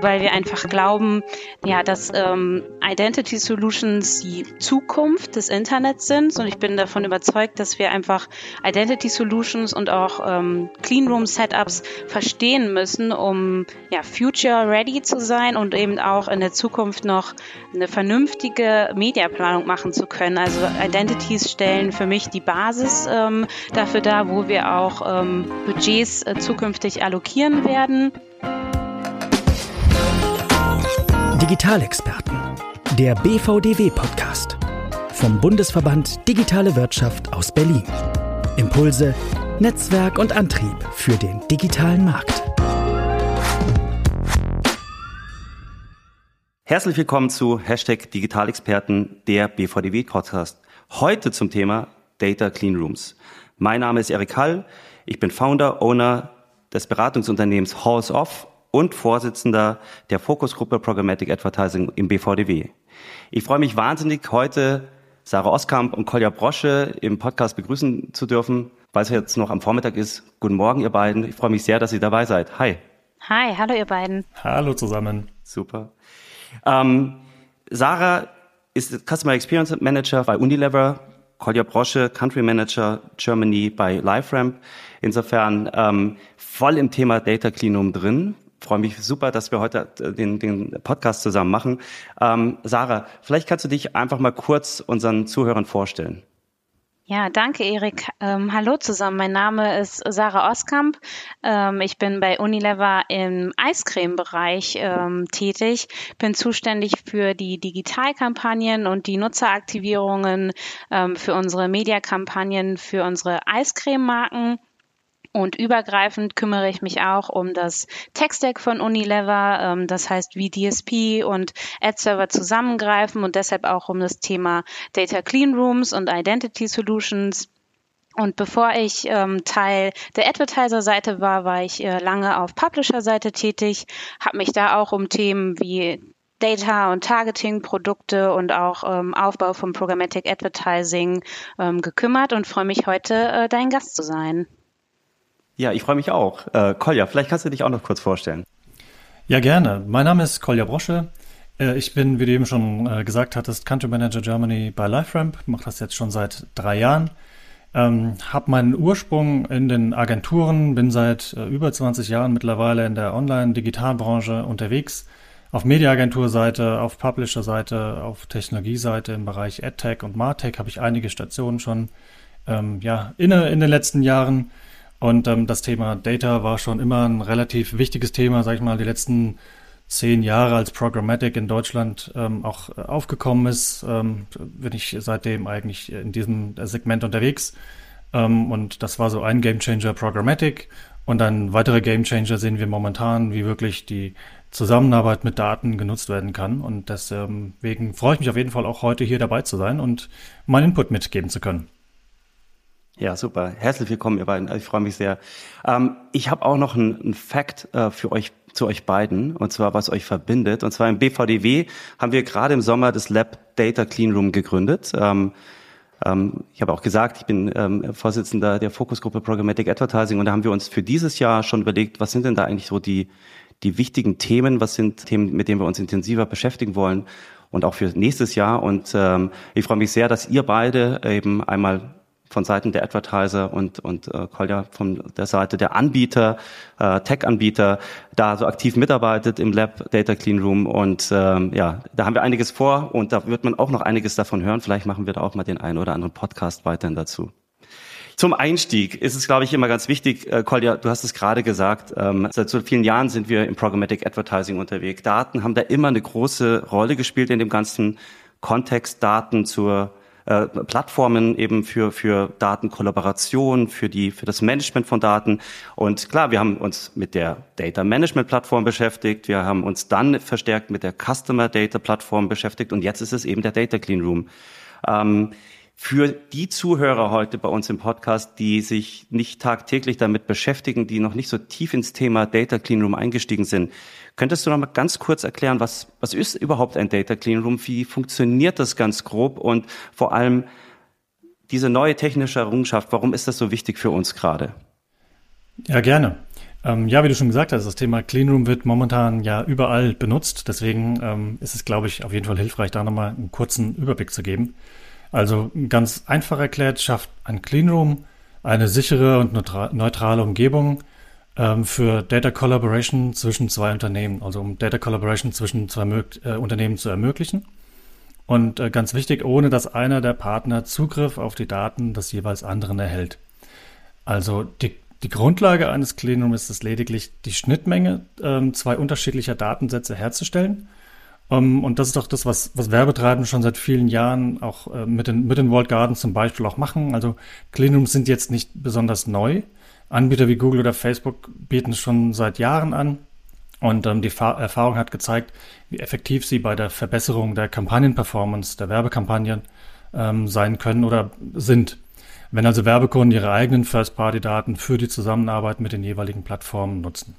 weil wir einfach glauben, ja, dass ähm, Identity Solutions die Zukunft des Internets sind. Und ich bin davon überzeugt, dass wir einfach Identity Solutions und auch ähm, Cleanroom Setups verstehen müssen, um ja, future ready zu sein und eben auch in der Zukunft noch eine vernünftige Mediaplanung machen zu können. Also Identities stellen für mich die Basis ähm, dafür dar, wo wir auch ähm, Budgets äh, zukünftig allokieren werden. Digitalexperten, der BVDW-Podcast vom Bundesverband Digitale Wirtschaft aus Berlin. Impulse, Netzwerk und Antrieb für den digitalen Markt. Herzlich willkommen zu Hashtag Digitalexperten, der BVDW-Podcast. Heute zum Thema Data Clean Rooms. Mein Name ist Erik Hall. Ich bin Founder, Owner des Beratungsunternehmens Halls Off und Vorsitzender der Fokusgruppe Programmatic Advertising im BVDW. Ich freue mich wahnsinnig, heute Sarah Oskamp und Kolja Brosche im Podcast begrüßen zu dürfen, weil es jetzt noch am Vormittag ist. Guten Morgen, ihr beiden. Ich freue mich sehr, dass ihr dabei seid. Hi. Hi, hallo ihr beiden. Hallo zusammen. Super. Ähm, Sarah ist Customer Experience Manager bei Unilever, Kolja Brosche, Country Manager Germany bei LiveRamp. Insofern ähm, voll im Thema Data Cleanroom drin freue mich super, dass wir heute äh, den, den Podcast zusammen machen. Ähm, Sarah, vielleicht kannst du dich einfach mal kurz unseren Zuhörern vorstellen. Ja, danke, Erik. Ähm, hallo zusammen. Mein Name ist Sarah Oskamp. Ähm, ich bin bei Unilever im Eiscreme-Bereich ähm, tätig. Bin zuständig für die Digitalkampagnen und die Nutzeraktivierungen ähm, für unsere Mediakampagnen für unsere Eiscreme-Marken. Und übergreifend kümmere ich mich auch um das Tech-Stack von Unilever, ähm, das heißt, wie DSP und Ad-Server zusammengreifen und deshalb auch um das Thema Data Clean Rooms und Identity Solutions. Und bevor ich ähm, Teil der Advertiser-Seite war, war ich äh, lange auf Publisher-Seite tätig, habe mich da auch um Themen wie Data und Targeting, Produkte und auch ähm, Aufbau von Programmatic Advertising ähm, gekümmert und freue mich heute, äh, dein Gast zu sein. Ja, ich freue mich auch. Äh, Kolja, vielleicht kannst du dich auch noch kurz vorstellen. Ja, gerne. Mein Name ist Kolja Brosche. Äh, ich bin, wie du eben schon äh, gesagt hattest, Country Manager Germany bei LiveRamp. Mache das jetzt schon seit drei Jahren. Ähm, habe meinen Ursprung in den Agenturen, bin seit äh, über 20 Jahren mittlerweile in der Online-Digitalbranche unterwegs. Auf Mediaagenturseite, auf Publisher-Seite, auf Technologieseite im Bereich AdTech und MarTech habe ich einige Stationen schon ähm, ja, inne in den letzten Jahren. Und ähm, das Thema Data war schon immer ein relativ wichtiges Thema, sag ich mal, die letzten zehn Jahre als Programmatic in Deutschland ähm, auch äh, aufgekommen ist, ähm, bin ich seitdem eigentlich in diesem Segment unterwegs. Ähm, und das war so ein Gamechanger Programmatic. Und ein weiterer Gamechanger sehen wir momentan, wie wirklich die Zusammenarbeit mit Daten genutzt werden kann. Und deswegen freue ich mich auf jeden Fall auch heute hier dabei zu sein und meinen Input mitgeben zu können. Ja, super. Herzlich willkommen, ihr beiden. Ich freue mich sehr. Ähm, ich habe auch noch einen Fact äh, für euch zu euch beiden, und zwar was euch verbindet. Und zwar im BVDW haben wir gerade im Sommer das Lab Data Clean Room gegründet. Ähm, ähm, ich habe auch gesagt, ich bin ähm, Vorsitzender der Fokusgruppe Programmatic Advertising und da haben wir uns für dieses Jahr schon überlegt, was sind denn da eigentlich so die, die wichtigen Themen, was sind Themen, mit denen wir uns intensiver beschäftigen wollen und auch für nächstes Jahr. Und ähm, ich freue mich sehr, dass ihr beide eben einmal von Seiten der Advertiser und, und äh, Kolja von der Seite der Anbieter, äh, Tech-Anbieter, da so aktiv mitarbeitet im Lab Data Clean Room. Und ähm, ja, da haben wir einiges vor und da wird man auch noch einiges davon hören. Vielleicht machen wir da auch mal den einen oder anderen Podcast weiterhin dazu. Zum Einstieg ist es, glaube ich, immer ganz wichtig, äh, Kolja, du hast es gerade gesagt, ähm, seit so vielen Jahren sind wir im Programmatic Advertising unterwegs. Daten haben da immer eine große Rolle gespielt in dem ganzen Kontext, Daten zur äh, Plattformen eben für, für Datenkollaboration, für die, für das Management von Daten. Und klar, wir haben uns mit der Data Management Plattform beschäftigt. Wir haben uns dann verstärkt mit der Customer Data Plattform beschäftigt. Und jetzt ist es eben der Data Clean Room. Ähm, für die Zuhörer heute bei uns im Podcast, die sich nicht tagtäglich damit beschäftigen, die noch nicht so tief ins Thema Data Clean Room eingestiegen sind, könntest du noch mal ganz kurz erklären, was, was ist überhaupt ein Data Clean Room? Wie funktioniert das ganz grob? Und vor allem diese neue technische Errungenschaft, warum ist das so wichtig für uns gerade? Ja, gerne. Ähm, ja, wie du schon gesagt hast, das Thema Cleanroom wird momentan ja überall benutzt. Deswegen ähm, ist es, glaube ich, auf jeden Fall hilfreich, da nochmal einen kurzen Überblick zu geben. Also ganz einfach erklärt, schafft ein Cleanroom eine sichere und neutrale Umgebung für Data Collaboration zwischen zwei Unternehmen, also um Data Collaboration zwischen zwei äh, Unternehmen zu ermöglichen. Und äh, ganz wichtig, ohne dass einer der Partner Zugriff auf die Daten des jeweils anderen erhält. Also die, die Grundlage eines Cleanrooms ist es lediglich, die Schnittmenge ähm, zwei unterschiedlicher Datensätze herzustellen. Um, ähm, und das ist auch das, was, was Werbetreibende schon seit vielen Jahren auch äh, mit, den, mit den Walled Gardens zum Beispiel auch machen. Also Cleanrooms sind jetzt nicht besonders neu. Anbieter wie Google oder Facebook bieten es schon seit Jahren an. Und ähm, die Fa Erfahrung hat gezeigt, wie effektiv sie bei der Verbesserung der Kampagnenperformance, der Werbekampagnen ähm, sein können oder sind. Wenn also Werbekunden ihre eigenen First-Party-Daten für die Zusammenarbeit mit den jeweiligen Plattformen nutzen.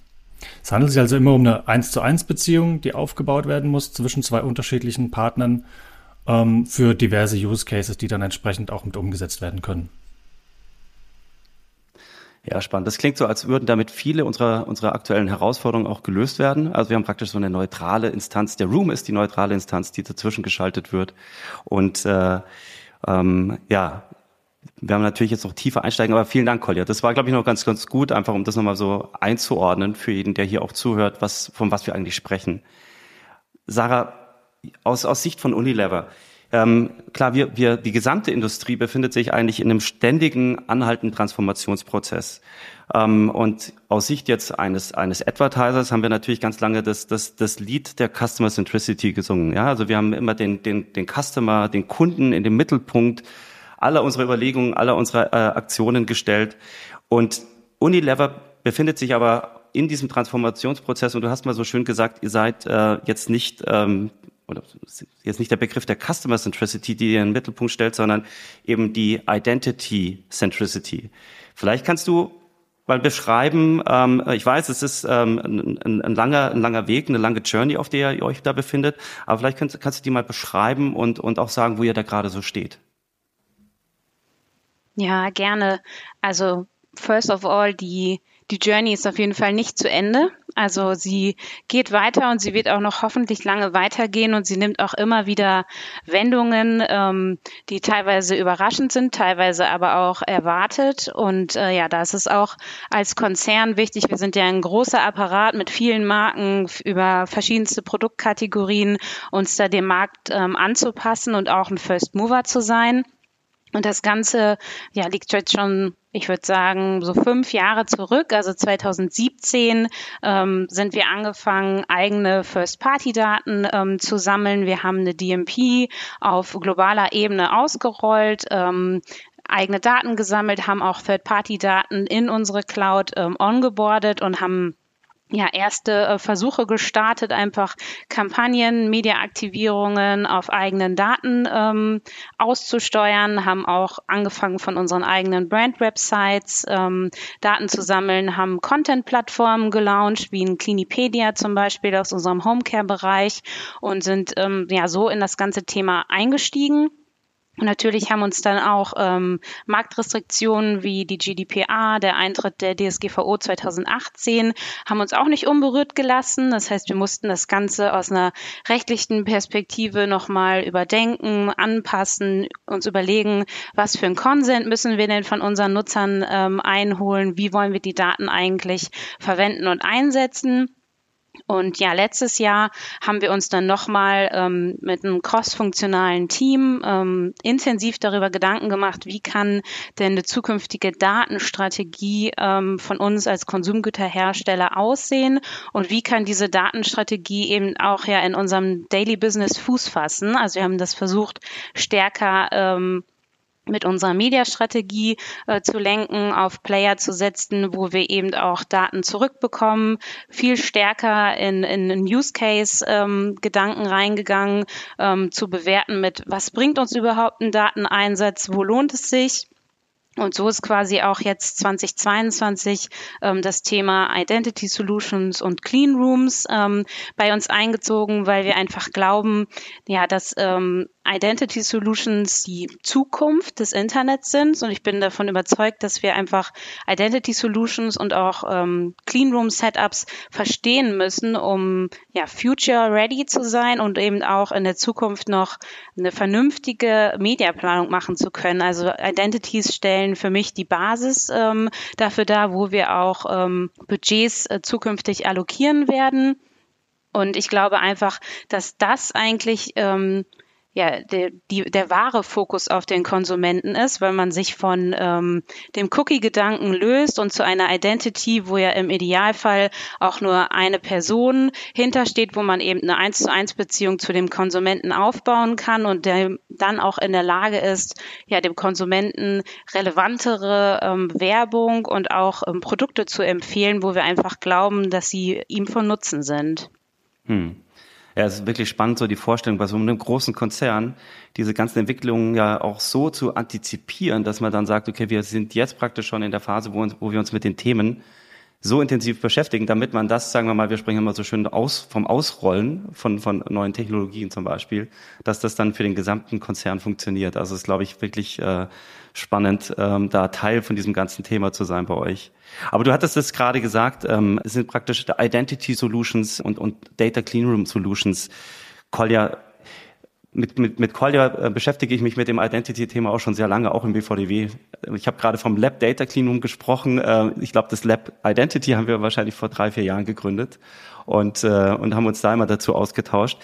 Es handelt sich also immer um eine 1 zu 1 Beziehung, die aufgebaut werden muss zwischen zwei unterschiedlichen Partnern ähm, für diverse Use Cases, die dann entsprechend auch mit umgesetzt werden können. Ja, spannend. Das klingt so, als würden damit viele unserer, unserer aktuellen Herausforderungen auch gelöst werden. Also wir haben praktisch so eine neutrale Instanz. Der Room ist die neutrale Instanz, die dazwischen geschaltet wird. Und äh, ähm, ja, wir haben natürlich jetzt noch tiefer einsteigen, aber vielen Dank, Kolja. Das war, glaube ich, noch ganz, ganz gut, einfach um das nochmal so einzuordnen für jeden, der hier auch zuhört, was, von was wir eigentlich sprechen. Sarah, aus, aus Sicht von Unilever, ähm, klar, wir, wir, die gesamte Industrie befindet sich eigentlich in einem ständigen, anhaltenden Transformationsprozess. Ähm, und aus Sicht jetzt eines, eines Advertisers haben wir natürlich ganz lange das, das, das Lied der Customer Centricity gesungen. Ja, also wir haben immer den, den, den Customer, den Kunden in den Mittelpunkt aller unserer Überlegungen, aller unserer äh, Aktionen gestellt. Und Unilever befindet sich aber in diesem Transformationsprozess und du hast mal so schön gesagt, ihr seid äh, jetzt nicht ähm, oder jetzt nicht der Begriff der Customer Centricity, die ihr in den Mittelpunkt stellt, sondern eben die Identity Centricity. Vielleicht kannst du mal beschreiben, ähm, ich weiß, es ist ähm, ein, ein, langer, ein langer Weg, eine lange Journey, auf der ihr euch da befindet, aber vielleicht kannst, kannst du die mal beschreiben und, und auch sagen, wo ihr da gerade so steht. Ja, gerne. Also, first of all, die die Journey ist auf jeden Fall nicht zu Ende. Also sie geht weiter und sie wird auch noch hoffentlich lange weitergehen und sie nimmt auch immer wieder Wendungen, ähm, die teilweise überraschend sind, teilweise aber auch erwartet. Und äh, ja, da ist es auch als Konzern wichtig. Wir sind ja ein großer Apparat mit vielen Marken über verschiedenste Produktkategorien, uns da dem Markt ähm, anzupassen und auch ein First Mover zu sein. Und das Ganze ja, liegt jetzt schon, ich würde sagen, so fünf Jahre zurück. Also 2017 ähm, sind wir angefangen, eigene First-Party-Daten ähm, zu sammeln. Wir haben eine DMP auf globaler Ebene ausgerollt. Ähm, eigene Daten gesammelt, haben auch Third-Party-Daten in unsere Cloud ähm, ongeboardet und haben ja, erste äh, Versuche gestartet, einfach Kampagnen, Mediaaktivierungen auf eigenen Daten ähm, auszusteuern, haben auch angefangen von unseren eigenen Brand-Websites ähm, Daten zu sammeln, haben Content-Plattformen gelauncht, wie ein Clinipedia zum Beispiel aus unserem Homecare-Bereich und sind ähm, ja so in das ganze Thema eingestiegen. Und natürlich haben uns dann auch ähm, Marktrestriktionen wie die GDPR, der Eintritt der DSGVO 2018, haben uns auch nicht unberührt gelassen. Das heißt, wir mussten das Ganze aus einer rechtlichen Perspektive nochmal überdenken, anpassen, uns überlegen, was für ein Consent müssen wir denn von unseren Nutzern ähm, einholen, wie wollen wir die Daten eigentlich verwenden und einsetzen. Und ja, letztes Jahr haben wir uns dann nochmal ähm, mit einem crossfunktionalen Team ähm, intensiv darüber Gedanken gemacht, wie kann denn eine zukünftige Datenstrategie ähm, von uns als Konsumgüterhersteller aussehen und wie kann diese Datenstrategie eben auch ja in unserem Daily Business Fuß fassen. Also wir haben das versucht, stärker ähm, mit unserer Mediastrategie äh, zu lenken, auf Player zu setzen, wo wir eben auch Daten zurückbekommen, viel stärker in, in Use Case ähm, Gedanken reingegangen, ähm, zu bewerten mit, was bringt uns überhaupt ein Dateneinsatz, wo lohnt es sich? Und so ist quasi auch jetzt 2022 ähm, das Thema Identity Solutions und Clean Rooms ähm, bei uns eingezogen, weil wir einfach glauben, ja, dass ähm, Identity Solutions die Zukunft des Internets sind und ich bin davon überzeugt, dass wir einfach Identity Solutions und auch ähm, Cleanroom Setups verstehen müssen, um ja future ready zu sein und eben auch in der Zukunft noch eine vernünftige Mediaplanung machen zu können. Also Identities stellen für mich die Basis ähm, dafür dar, wo wir auch ähm, Budgets äh, zukünftig allokieren werden. Und ich glaube einfach, dass das eigentlich ähm, ja, der, die, der wahre Fokus auf den Konsumenten ist, weil man sich von ähm, dem Cookie-Gedanken löst und zu einer Identity, wo ja im Idealfall auch nur eine Person hintersteht, wo man eben eine eins zu eins Beziehung zu dem Konsumenten aufbauen kann und der dann auch in der Lage ist, ja, dem Konsumenten relevantere ähm, Werbung und auch ähm, Produkte zu empfehlen, wo wir einfach glauben, dass sie ihm von Nutzen sind. Hm. Ja, es ist wirklich spannend, so die Vorstellung, bei so einem großen Konzern diese ganzen Entwicklungen ja auch so zu antizipieren, dass man dann sagt, okay, wir sind jetzt praktisch schon in der Phase, wo, uns, wo wir uns mit den Themen so intensiv beschäftigen, damit man das, sagen wir mal, wir sprechen immer so schön aus, vom Ausrollen von, von neuen Technologien zum Beispiel, dass das dann für den gesamten Konzern funktioniert. Also es ist, glaube ich, wirklich äh, spannend, ähm, da Teil von diesem ganzen Thema zu sein bei euch. Aber du hattest es gerade gesagt, ähm, es sind praktisch Identity Solutions und, und Data Cleanroom Solutions. Kolja, mit, mit, mit Collier äh, beschäftige ich mich mit dem Identity-Thema auch schon sehr lange, auch im BVDW. Ich habe gerade vom Lab Data Cleanroom gesprochen. Äh, ich glaube, das Lab Identity haben wir wahrscheinlich vor drei, vier Jahren gegründet und, äh, und haben uns da immer dazu ausgetauscht.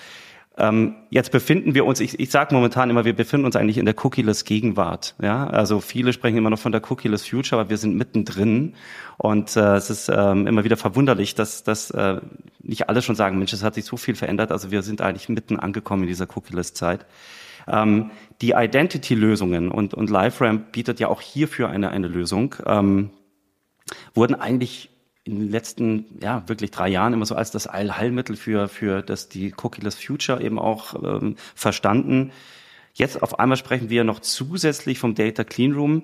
Ähm, jetzt befinden wir uns, ich, ich sage momentan immer, wir befinden uns eigentlich in der Cookieless Gegenwart. Ja? Also viele sprechen immer noch von der Cookieless Future, aber wir sind mittendrin. Und äh, es ist ähm, immer wieder verwunderlich, dass, dass äh, nicht alle schon sagen, Mensch, es hat sich so viel verändert. Also wir sind eigentlich mitten angekommen in dieser Cookieless Zeit. Ähm, die Identity-Lösungen und, und LiveRamp bietet ja auch hierfür eine, eine Lösung, ähm, wurden eigentlich in den letzten, ja, wirklich drei Jahren immer so als das Allheilmittel für, für das, die Cookieless Future eben auch ähm, verstanden. Jetzt auf einmal sprechen wir noch zusätzlich vom Data Cleanroom.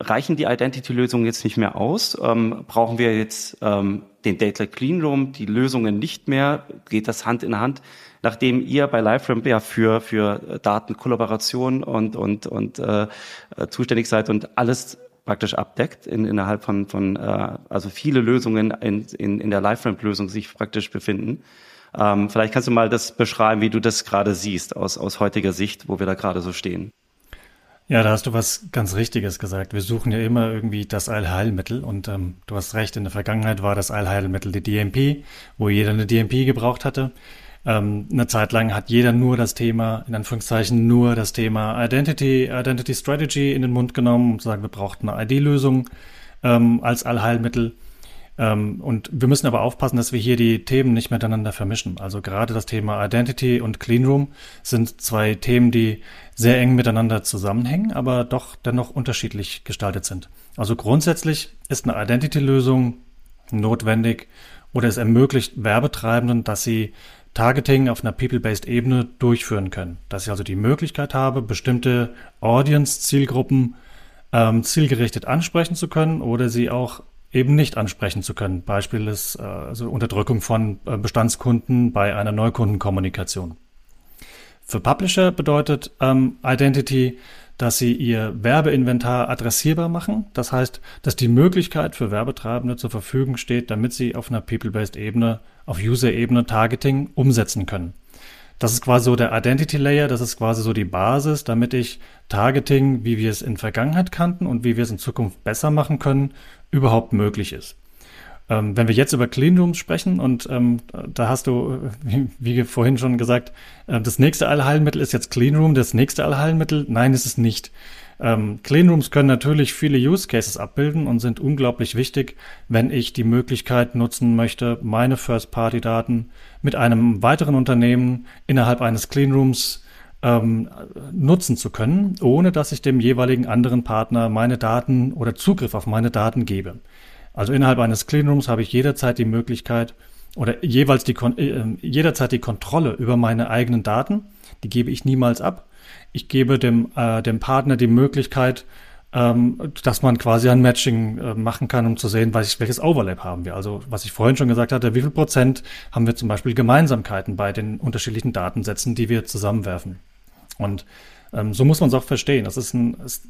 Reichen die Identity-Lösungen jetzt nicht mehr aus? Ähm, brauchen wir jetzt ähm, den Data Cleanroom, die Lösungen nicht mehr? Geht das Hand in Hand? Nachdem ihr bei LiveRamp ja für, für Datenkollaboration und, und, und äh, zuständig seid und alles praktisch abdeckt in, innerhalb von, von äh, also viele Lösungen in, in, in der LiveRamp-Lösung sich praktisch befinden. Ähm, vielleicht kannst du mal das beschreiben, wie du das gerade siehst aus, aus heutiger Sicht, wo wir da gerade so stehen. Ja, da hast du was ganz Richtiges gesagt. Wir suchen ja immer irgendwie das Allheilmittel und ähm, du hast recht, in der Vergangenheit war das Allheilmittel die DMP, wo jeder eine DMP gebraucht hatte. Ähm, eine Zeit lang hat jeder nur das Thema, in Anführungszeichen nur das Thema Identity, Identity Strategy in den Mund genommen und sagen, wir brauchten eine ID-Lösung ähm, als Allheilmittel. Ähm, und wir müssen aber aufpassen, dass wir hier die Themen nicht miteinander vermischen. Also gerade das Thema Identity und Cleanroom sind zwei Themen, die sehr eng miteinander zusammenhängen, aber doch dennoch unterschiedlich gestaltet sind. Also grundsätzlich ist eine Identity-Lösung notwendig oder es ermöglicht Werbetreibenden, dass sie Targeting auf einer People-Based Ebene durchführen können. Dass ich also die Möglichkeit habe, bestimmte Audience-Zielgruppen ähm, zielgerichtet ansprechen zu können oder sie auch eben nicht ansprechen zu können. Beispiel ist äh, also Unterdrückung von äh, Bestandskunden bei einer Neukundenkommunikation. Für Publisher bedeutet ähm, Identity, dass sie ihr Werbeinventar adressierbar machen. Das heißt, dass die Möglichkeit für Werbetreibende zur Verfügung steht, damit sie auf einer People-Based Ebene auf User-Ebene Targeting umsetzen können. Das ist quasi so der Identity Layer, das ist quasi so die Basis, damit ich Targeting, wie wir es in Vergangenheit kannten und wie wir es in Zukunft besser machen können, überhaupt möglich ist. Ähm, wenn wir jetzt über Cleanrooms sprechen und ähm, da hast du, wie, wie vorhin schon gesagt, äh, das nächste Allheilmittel ist jetzt Cleanroom, das nächste Allheilmittel, nein, ist es nicht. Ähm, Cleanrooms können natürlich viele Use Cases abbilden und sind unglaublich wichtig, wenn ich die Möglichkeit nutzen möchte, meine First-Party-Daten mit einem weiteren Unternehmen innerhalb eines Cleanrooms ähm, nutzen zu können, ohne dass ich dem jeweiligen anderen Partner meine Daten oder Zugriff auf meine Daten gebe. Also innerhalb eines Cleanrooms habe ich jederzeit die Möglichkeit oder jeweils die, äh, jederzeit die Kontrolle über meine eigenen Daten. Die gebe ich niemals ab ich gebe dem, äh, dem Partner die Möglichkeit, ähm, dass man quasi ein Matching äh, machen kann, um zu sehen, was, welches Overlap haben wir. Also was ich vorhin schon gesagt hatte, wie viel Prozent haben wir zum Beispiel Gemeinsamkeiten bei den unterschiedlichen Datensätzen, die wir zusammenwerfen. Und ähm, so muss man es auch verstehen. Das ist ein, es,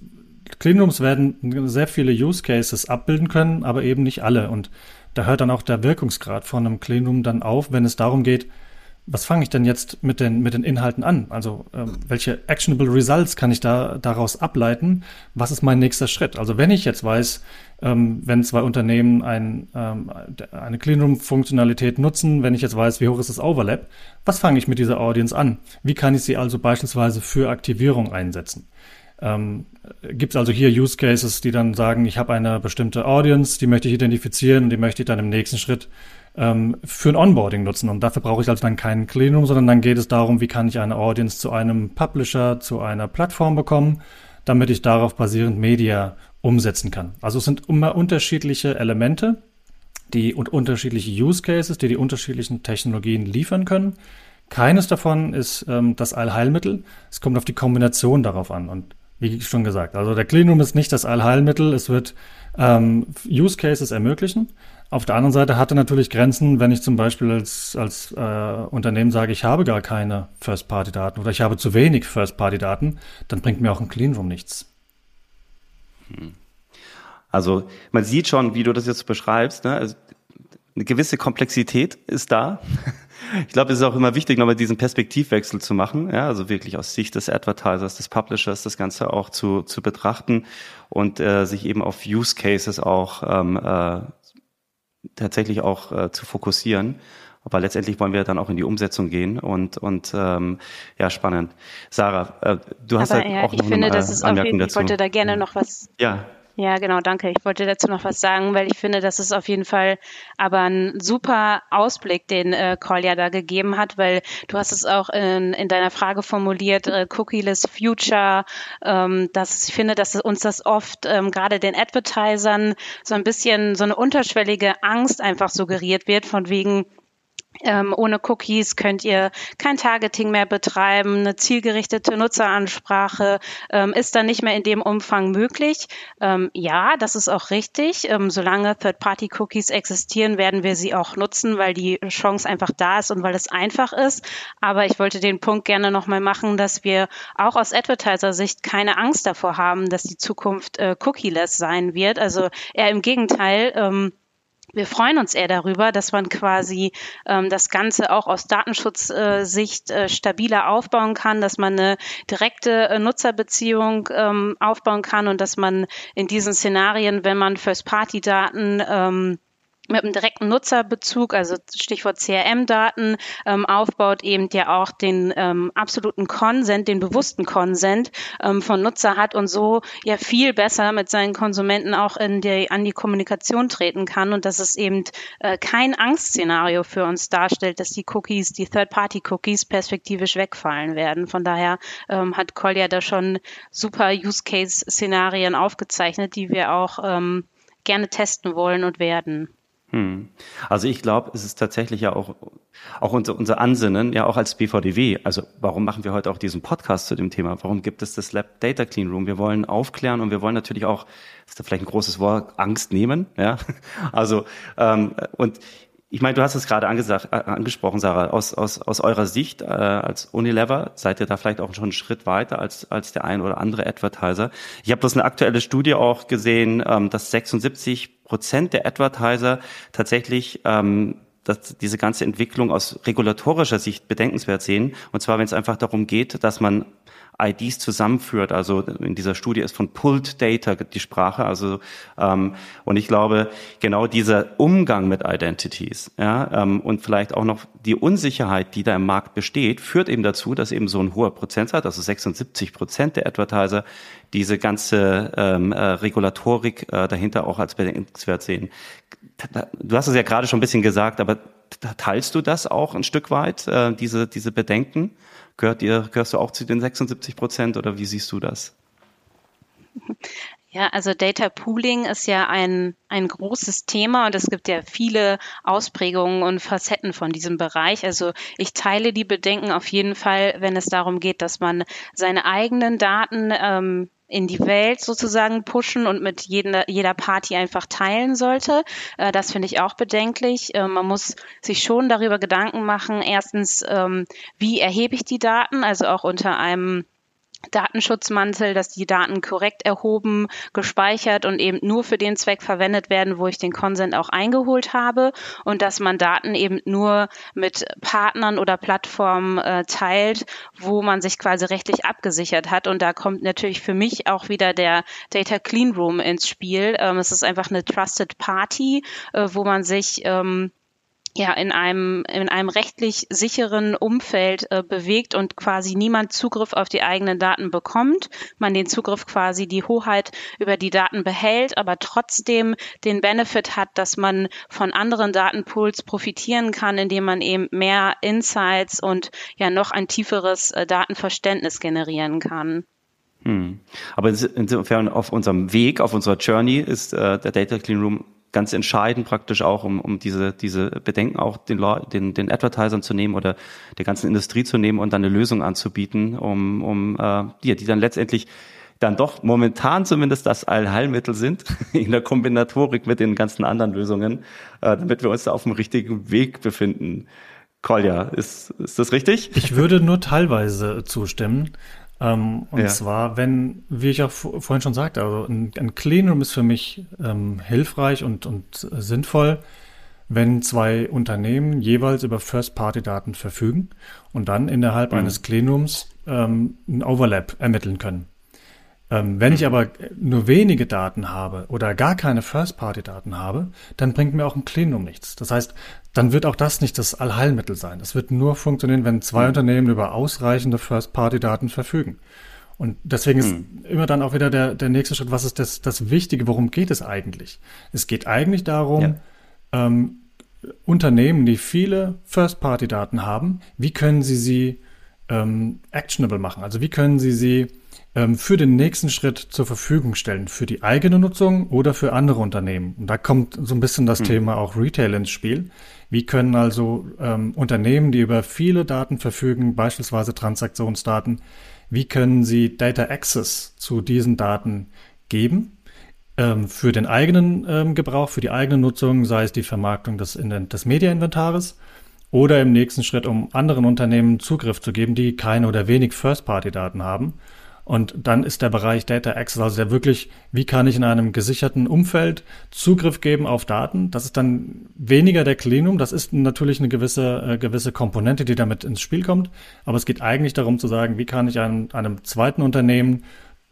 Cleanrooms werden sehr viele Use Cases abbilden können, aber eben nicht alle. Und da hört dann auch der Wirkungsgrad von einem Cleanroom dann auf, wenn es darum geht, was fange ich denn jetzt mit den, mit den Inhalten an? Also ähm, welche actionable results kann ich da daraus ableiten? Was ist mein nächster Schritt? Also wenn ich jetzt weiß, ähm, wenn zwei Unternehmen ein, ähm, eine Cleanroom-Funktionalität nutzen, wenn ich jetzt weiß, wie hoch ist das Overlap, was fange ich mit dieser Audience an? Wie kann ich sie also beispielsweise für Aktivierung einsetzen? Ähm, Gibt es also hier Use Cases, die dann sagen, ich habe eine bestimmte Audience, die möchte ich identifizieren und die möchte ich dann im nächsten Schritt ähm, für ein Onboarding nutzen. Und dafür brauche ich also dann keinen Cleanroom, sondern dann geht es darum, wie kann ich eine Audience zu einem Publisher, zu einer Plattform bekommen, damit ich darauf basierend Media umsetzen kann. Also es sind immer unterschiedliche Elemente, die und unterschiedliche Use Cases, die die unterschiedlichen Technologien liefern können. Keines davon ist ähm, das Allheilmittel. Es kommt auf die Kombination darauf an. Und wie schon gesagt, also der Cleanroom ist nicht das Allheilmittel. Es wird ähm, Use Cases ermöglichen. Auf der anderen Seite hat er natürlich Grenzen, wenn ich zum Beispiel als, als äh, Unternehmen sage, ich habe gar keine First-Party-Daten oder ich habe zu wenig First-Party-Daten, dann bringt mir auch ein Cleanroom nichts. Hm. Also man sieht schon, wie du das jetzt beschreibst, ne? also, eine gewisse Komplexität ist da. Ich glaube, es ist auch immer wichtig, nochmal diesen Perspektivwechsel zu machen, ja, also wirklich aus Sicht des Advertisers, des Publishers, das Ganze auch zu, zu betrachten und äh, sich eben auf Use Cases auch ähm, äh, tatsächlich auch äh, zu fokussieren. Aber letztendlich wollen wir dann auch in die Umsetzung gehen und und ähm, ja spannend. Sarah, äh, du hast Aber, halt ja, auch ich noch finde, eine das ist Anmerkung auf jeden, dazu. Ich wollte da gerne noch was Ja, Ja, genau, danke. Ich wollte dazu noch was sagen, weil ich finde, das ist auf jeden Fall aber ein super Ausblick, den äh, Kolja da gegeben hat, weil du hast es auch in, in deiner Frage formuliert, äh, Cookieless Future, ähm, dass ich finde, dass uns das oft ähm, gerade den Advertisern so ein bisschen so eine unterschwellige Angst einfach suggeriert wird, von wegen, ähm, ohne Cookies könnt ihr kein Targeting mehr betreiben. Eine zielgerichtete Nutzeransprache ähm, ist dann nicht mehr in dem Umfang möglich. Ähm, ja, das ist auch richtig. Ähm, solange Third-Party-Cookies existieren, werden wir sie auch nutzen, weil die Chance einfach da ist und weil es einfach ist. Aber ich wollte den Punkt gerne nochmal machen, dass wir auch aus Advertiser-Sicht keine Angst davor haben, dass die Zukunft äh, cookieless sein wird. Also eher im Gegenteil. Wir freuen uns eher darüber, dass man quasi ähm, das Ganze auch aus Datenschutzsicht äh, stabiler aufbauen kann, dass man eine direkte äh, Nutzerbeziehung ähm, aufbauen kann und dass man in diesen Szenarien, wenn man First-Party-Daten ähm, mit einem direkten Nutzerbezug, also Stichwort CRM-Daten, ähm, aufbaut, eben ja auch den ähm, absoluten Konsent, den bewussten Konsent ähm, von Nutzer hat und so ja viel besser mit seinen Konsumenten auch in die, an die Kommunikation treten kann und dass es eben äh, kein Angstszenario für uns darstellt, dass die Cookies, die Third-Party-Cookies perspektivisch wegfallen werden. Von daher ähm, hat Kolja da schon super Use-Case-Szenarien aufgezeichnet, die wir auch ähm, gerne testen wollen und werden. Hm. Also ich glaube, es ist tatsächlich ja auch, auch unser, unser Ansinnen, ja auch als BVDW. Also warum machen wir heute auch diesen Podcast zu dem Thema? Warum gibt es das Lab Data Clean Room? Wir wollen aufklären und wir wollen natürlich auch, ist da vielleicht ein großes Wort, Angst nehmen. Ja, also ähm, und ich meine, du hast es gerade äh, angesprochen, Sarah, aus, aus, aus eurer Sicht äh, als Unilever seid ihr da vielleicht auch schon einen Schritt weiter als, als der ein oder andere Advertiser. Ich habe bloß eine aktuelle Studie auch gesehen, ähm, dass 76 Prozent der Advertiser tatsächlich ähm, dass diese ganze Entwicklung aus regulatorischer Sicht bedenkenswert sehen. Und zwar, wenn es einfach darum geht, dass man IDs zusammenführt. Also in dieser Studie ist von Pulled Data die Sprache. Also ähm, und ich glaube genau dieser Umgang mit Identities, ja, ähm, und vielleicht auch noch die Unsicherheit, die da im Markt besteht, führt eben dazu, dass eben so ein hoher Prozentsatz, also 76 Prozent der Advertiser, diese ganze ähm, äh, Regulatorik äh, dahinter auch als bedenkenswert sehen. Du hast es ja gerade schon ein bisschen gesagt, aber teilst du das auch ein Stück weit, äh, diese, diese Bedenken? Gehört ihr, gehörst du auch zu den 76 Prozent oder wie siehst du das? Ja, also Data Pooling ist ja ein, ein großes Thema und es gibt ja viele Ausprägungen und Facetten von diesem Bereich. Also ich teile die Bedenken auf jeden Fall, wenn es darum geht, dass man seine eigenen Daten ähm, in die Welt sozusagen pushen und mit jeder, jeder Party einfach teilen sollte. Äh, das finde ich auch bedenklich. Äh, man muss sich schon darüber Gedanken machen, erstens, ähm, wie erhebe ich die Daten, also auch unter einem Datenschutzmantel, dass die Daten korrekt erhoben, gespeichert und eben nur für den Zweck verwendet werden, wo ich den Consent auch eingeholt habe und dass man Daten eben nur mit Partnern oder Plattformen äh, teilt, wo man sich quasi rechtlich abgesichert hat. Und da kommt natürlich für mich auch wieder der Data Clean Room ins Spiel. Ähm, es ist einfach eine Trusted Party, äh, wo man sich ähm, ja in einem in einem rechtlich sicheren Umfeld äh, bewegt und quasi niemand Zugriff auf die eigenen Daten bekommt, man den Zugriff quasi die Hoheit über die Daten behält, aber trotzdem den Benefit hat, dass man von anderen Datenpools profitieren kann, indem man eben mehr Insights und ja noch ein tieferes äh, Datenverständnis generieren kann. Hm. Aber insofern auf unserem Weg, auf unserer Journey ist äh, der Data Clean Room ganz entscheidend praktisch auch, um, um diese, diese Bedenken auch den, den, den Advertisern zu nehmen oder der ganzen Industrie zu nehmen und dann eine Lösung anzubieten, um, um äh, die, die dann letztendlich dann doch momentan zumindest das Allheilmittel sind in der Kombinatorik mit den ganzen anderen Lösungen, äh, damit wir uns da auf dem richtigen Weg befinden. Kolja, ist, ist das richtig? Ich würde nur teilweise zustimmen. Ähm, und ja. zwar, wenn, wie ich auch vorhin schon sagte, also ein, ein Cleanroom ist für mich ähm, hilfreich und, und sinnvoll, wenn zwei Unternehmen jeweils über First-Party-Daten verfügen und dann innerhalb mhm. eines Cleanrooms ähm, ein Overlap ermitteln können. Ähm, wenn ich aber nur wenige Daten habe oder gar keine First-Party-Daten habe, dann bringt mir auch ein Cleanroom nichts. Das heißt, dann wird auch das nicht das Allheilmittel sein. Das wird nur funktionieren, wenn zwei mhm. Unternehmen über ausreichende First-Party-Daten verfügen. Und deswegen ist mhm. immer dann auch wieder der, der nächste Schritt, was ist das, das Wichtige, worum geht es eigentlich? Es geht eigentlich darum, ja. ähm, Unternehmen, die viele First-Party-Daten haben, wie können sie sie ähm, actionable machen? Also wie können sie sie ähm, für den nächsten Schritt zur Verfügung stellen, für die eigene Nutzung oder für andere Unternehmen. Und da kommt so ein bisschen das mhm. Thema auch Retail ins Spiel. Wie können also ähm, Unternehmen, die über viele Daten verfügen, beispielsweise Transaktionsdaten, wie können sie Data Access zu diesen Daten geben? Ähm, für den eigenen ähm, Gebrauch, für die eigene Nutzung, sei es die Vermarktung des, des Media-Inventares oder im nächsten Schritt, um anderen Unternehmen Zugriff zu geben, die keine oder wenig First-Party-Daten haben und dann ist der Bereich Data Access, also der wirklich, wie kann ich in einem gesicherten Umfeld Zugriff geben auf Daten? Das ist dann weniger der Cleanum. Das ist natürlich eine gewisse, äh, gewisse Komponente, die damit ins Spiel kommt. Aber es geht eigentlich darum zu sagen, wie kann ich einem, einem zweiten Unternehmen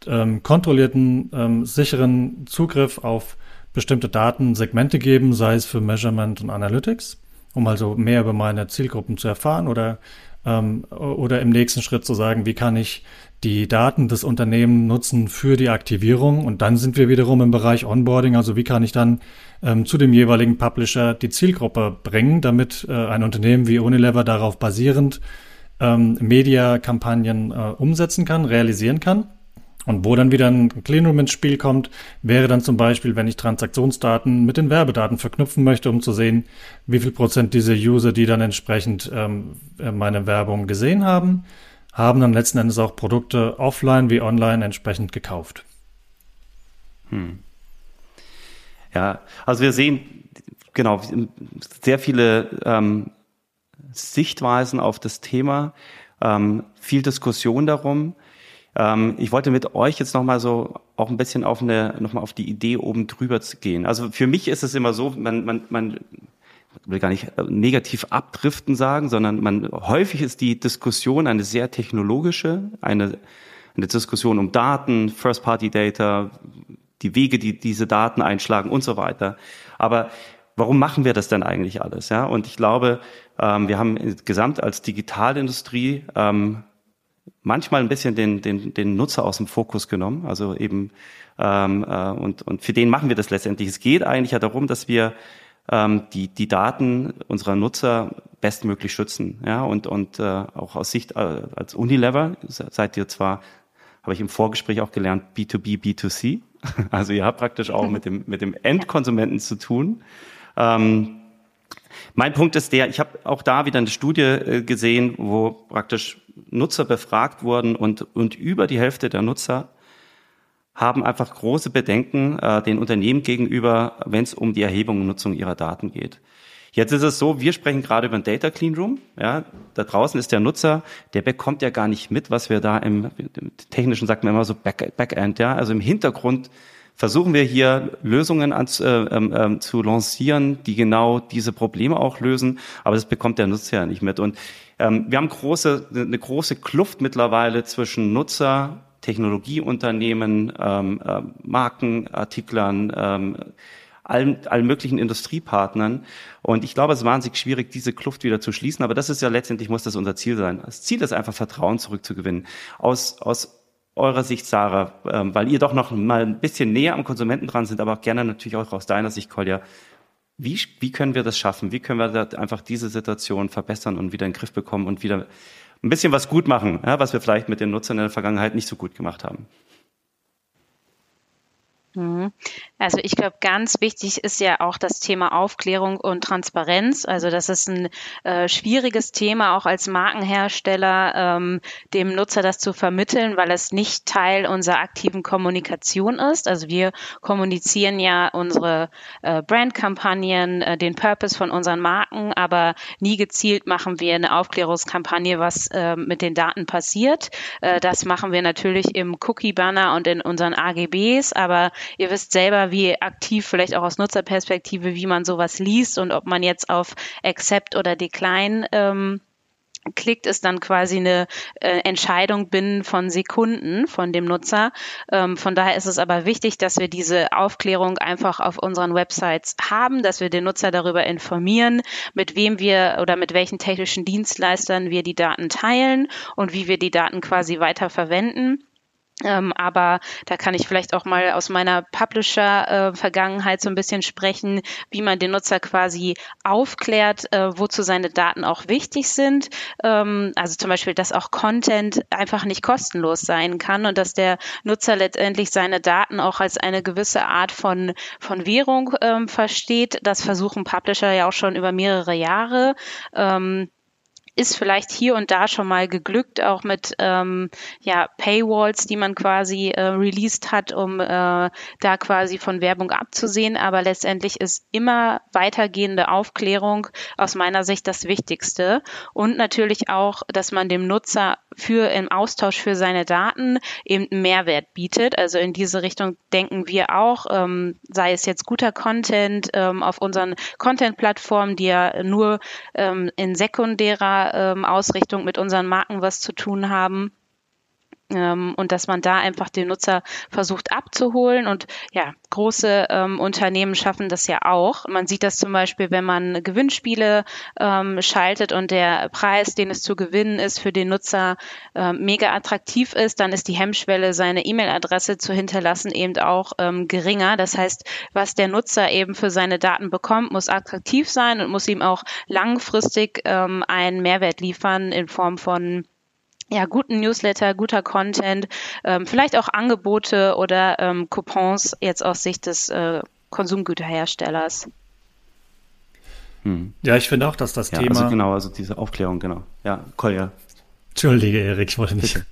ähm, kontrollierten, ähm, sicheren Zugriff auf bestimmte Datensegmente geben, sei es für Measurement und Analytics, um also mehr über meine Zielgruppen zu erfahren oder ähm, oder im nächsten Schritt zu sagen, wie kann ich die Daten des Unternehmens nutzen für die Aktivierung. Und dann sind wir wiederum im Bereich Onboarding. Also wie kann ich dann ähm, zu dem jeweiligen Publisher die Zielgruppe bringen, damit äh, ein Unternehmen wie Unilever darauf basierend ähm, Media-Kampagnen äh, umsetzen kann, realisieren kann. Und wo dann wieder ein Cleanroom ins Spiel kommt, wäre dann zum Beispiel, wenn ich Transaktionsdaten mit den Werbedaten verknüpfen möchte, um zu sehen, wie viel Prozent diese User, die dann entsprechend ähm, meine Werbung gesehen haben, haben dann letzten Endes auch Produkte offline wie online entsprechend gekauft. Hm. Ja, also wir sehen genau sehr viele ähm, Sichtweisen auf das Thema, ähm, viel Diskussion darum. Ähm, ich wollte mit euch jetzt nochmal so auch ein bisschen auf eine, nochmal auf die Idee oben drüber zu gehen. Also für mich ist es immer so, man, man, man will gar nicht äh, negativ abdriften sagen, sondern man häufig ist die Diskussion eine sehr technologische, eine, eine Diskussion um Daten, First-Party-Data, die Wege, die diese Daten einschlagen und so weiter. Aber warum machen wir das denn eigentlich alles? Ja, und ich glaube, ähm, wir haben gesamt als Digitalindustrie ähm, manchmal ein bisschen den, den, den Nutzer aus dem Fokus genommen. Also eben ähm, äh, und, und für den machen wir das letztendlich. Es geht eigentlich ja darum, dass wir ähm, die, die Daten unserer Nutzer bestmöglich schützen. Ja, und, und äh, auch aus Sicht äh, als Unilever seid ihr zwar, habe ich im Vorgespräch auch gelernt, B2B, B2C. Also ihr habt praktisch auch mit dem, mit dem Endkonsumenten zu tun. Ähm, mein Punkt ist der, ich habe auch da wieder eine Studie äh, gesehen, wo praktisch Nutzer befragt wurden und, und über die Hälfte der Nutzer haben einfach große Bedenken äh, den Unternehmen gegenüber, wenn es um die Erhebung und Nutzung ihrer Daten geht. Jetzt ist es so, wir sprechen gerade über ein Data Clean Room. Ja, da draußen ist der Nutzer, der bekommt ja gar nicht mit, was wir da im, im technischen sagt man immer so Back, Backend, ja, also im Hintergrund versuchen wir hier Lösungen an, äh, äh, zu lancieren, die genau diese Probleme auch lösen, aber das bekommt der Nutzer ja nicht mit. Und ähm, wir haben große, eine große Kluft mittlerweile zwischen Nutzer, Technologieunternehmen, ähm, äh, Markenartiklern, ähm, allen, allen möglichen Industriepartnern. Und ich glaube, es ist wahnsinnig schwierig, diese Kluft wieder zu schließen. Aber das ist ja letztendlich, muss das unser Ziel sein. Das Ziel ist einfach, Vertrauen zurückzugewinnen. Aus, aus eurer Sicht, Sarah, ähm, weil ihr doch noch mal ein bisschen näher am Konsumenten dran sind, aber auch gerne natürlich auch aus deiner Sicht, Kolja. Wie, wie können wir das schaffen? Wie können wir da einfach diese Situation verbessern und wieder in den Griff bekommen und wieder ein bisschen was gut machen, ja, was wir vielleicht mit den Nutzern in der Vergangenheit nicht so gut gemacht haben? Mhm. Also ich glaube, ganz wichtig ist ja auch das Thema Aufklärung und Transparenz. Also das ist ein äh, schwieriges Thema, auch als Markenhersteller ähm, dem Nutzer das zu vermitteln, weil es nicht Teil unserer aktiven Kommunikation ist. Also wir kommunizieren ja unsere äh, Brandkampagnen, äh, den Purpose von unseren Marken, aber nie gezielt machen wir eine Aufklärungskampagne, was äh, mit den Daten passiert. Äh, das machen wir natürlich im Cookie-Banner und in unseren AGBs, aber Ihr wisst selber, wie aktiv vielleicht auch aus Nutzerperspektive, wie man sowas liest und ob man jetzt auf Accept oder Decline ähm, klickt, ist dann quasi eine äh, Entscheidung binnen von Sekunden von dem Nutzer. Ähm, von daher ist es aber wichtig, dass wir diese Aufklärung einfach auf unseren Websites haben, dass wir den Nutzer darüber informieren, mit wem wir oder mit welchen technischen Dienstleistern wir die Daten teilen und wie wir die Daten quasi weiter verwenden. Ähm, aber da kann ich vielleicht auch mal aus meiner Publisher-Vergangenheit äh, so ein bisschen sprechen, wie man den Nutzer quasi aufklärt, äh, wozu seine Daten auch wichtig sind. Ähm, also zum Beispiel, dass auch Content einfach nicht kostenlos sein kann und dass der Nutzer letztendlich seine Daten auch als eine gewisse Art von, von Währung ähm, versteht. Das versuchen Publisher ja auch schon über mehrere Jahre. Ähm, ist vielleicht hier und da schon mal geglückt, auch mit ähm, ja, Paywalls, die man quasi äh, released hat, um äh, da quasi von Werbung abzusehen. Aber letztendlich ist immer weitergehende Aufklärung aus meiner Sicht das Wichtigste. Und natürlich auch, dass man dem Nutzer für im Austausch für seine Daten eben Mehrwert bietet. Also in diese Richtung denken wir auch, ähm, sei es jetzt guter Content ähm, auf unseren Content-Plattformen, die ja nur ähm, in sekundärer ähm, Ausrichtung mit unseren Marken was zu tun haben. Ähm, und dass man da einfach den Nutzer versucht abzuholen. Und ja, große ähm, Unternehmen schaffen das ja auch. Man sieht das zum Beispiel, wenn man Gewinnspiele ähm, schaltet und der Preis, den es zu gewinnen ist, für den Nutzer ähm, mega attraktiv ist, dann ist die Hemmschwelle, seine E-Mail-Adresse zu hinterlassen, eben auch ähm, geringer. Das heißt, was der Nutzer eben für seine Daten bekommt, muss attraktiv sein und muss ihm auch langfristig ähm, einen Mehrwert liefern in Form von ja, guten Newsletter, guter Content, ähm, vielleicht auch Angebote oder ähm, Coupons jetzt aus Sicht des äh, Konsumgüterherstellers. Hm. Ja, ich finde auch, dass das ja, Thema. Also genau, also diese Aufklärung, genau. Ja, Kolja. Entschuldige, Erik, ich wollte nicht.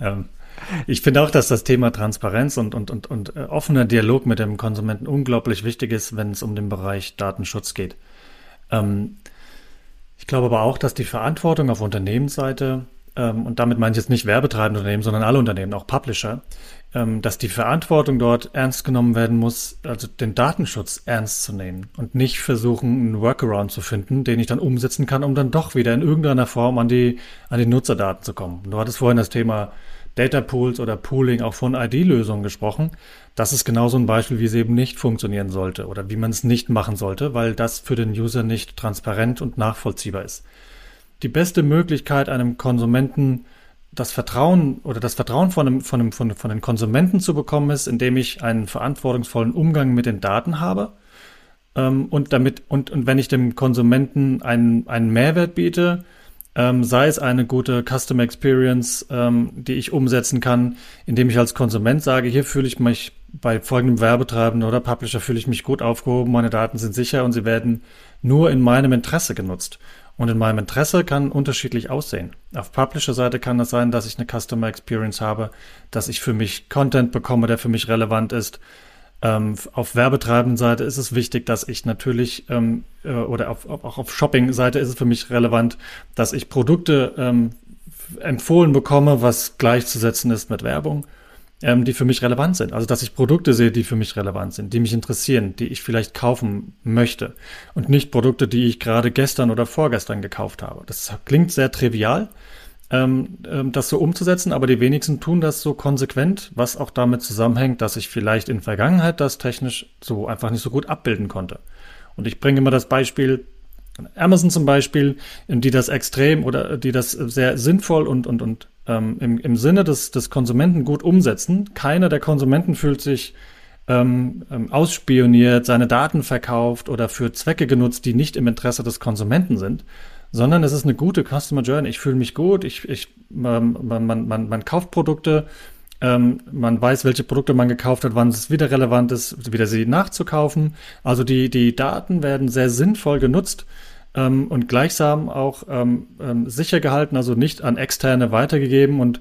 ähm, ich finde auch, dass das Thema Transparenz und, und, und, und äh, offener Dialog mit dem Konsumenten unglaublich wichtig ist, wenn es um den Bereich Datenschutz geht. Ähm, ich glaube aber auch, dass die Verantwortung auf Unternehmensseite und damit meine ich jetzt nicht werbetreibende Unternehmen, sondern alle Unternehmen, auch Publisher, ähm, dass die Verantwortung dort ernst genommen werden muss, also den Datenschutz ernst zu nehmen und nicht versuchen, einen Workaround zu finden, den ich dann umsetzen kann, um dann doch wieder in irgendeiner Form an die, an die Nutzerdaten zu kommen. Du hattest vorhin das Thema Data Pools oder Pooling auch von ID-Lösungen gesprochen. Das ist genau so ein Beispiel, wie es eben nicht funktionieren sollte oder wie man es nicht machen sollte, weil das für den User nicht transparent und nachvollziehbar ist die beste Möglichkeit, einem Konsumenten das Vertrauen oder das Vertrauen von, einem, von, einem, von, von den Konsumenten zu bekommen ist, indem ich einen verantwortungsvollen Umgang mit den Daten habe. Ähm, und damit, und, und wenn ich dem Konsumenten einen, einen Mehrwert biete, ähm, sei es eine gute Customer Experience, ähm, die ich umsetzen kann, indem ich als Konsument sage, hier fühle ich mich bei folgendem Werbetreibenden oder Publisher fühle ich mich gut aufgehoben, meine Daten sind sicher und sie werden nur in meinem Interesse genutzt. Und in meinem Interesse kann unterschiedlich aussehen. Auf Publisher-Seite kann es sein, dass ich eine Customer Experience habe, dass ich für mich Content bekomme, der für mich relevant ist. Ähm, auf werbetreibenden Seite ist es wichtig, dass ich natürlich ähm, äh, oder auf, auch auf Shopping-Seite ist es für mich relevant, dass ich Produkte ähm, empfohlen bekomme, was gleichzusetzen ist mit Werbung ähm, die für mich relevant sind. Also dass ich Produkte sehe, die für mich relevant sind, die mich interessieren, die ich vielleicht kaufen möchte und nicht Produkte, die ich gerade gestern oder vorgestern gekauft habe. Das klingt sehr trivial, ähm, ähm, das so umzusetzen, aber die wenigsten tun das so konsequent, was auch damit zusammenhängt, dass ich vielleicht in Vergangenheit das technisch so einfach nicht so gut abbilden konnte. Und ich bringe immer das Beispiel, Amazon zum Beispiel, die das extrem oder die das sehr sinnvoll und, und, und ähm, im, im Sinne des, des Konsumenten gut umsetzen. Keiner der Konsumenten fühlt sich ähm, ähm, ausspioniert, seine Daten verkauft oder für Zwecke genutzt, die nicht im Interesse des Konsumenten sind, sondern es ist eine gute Customer Journey. Ich fühle mich gut, ich, ich, ähm, man, man, man, man kauft Produkte, ähm, man weiß, welche Produkte man gekauft hat, wann es wieder relevant ist, wieder sie nachzukaufen. Also die, die Daten werden sehr sinnvoll genutzt ähm, und gleichsam auch ähm, ähm, sicher gehalten, also nicht an Externe weitergegeben und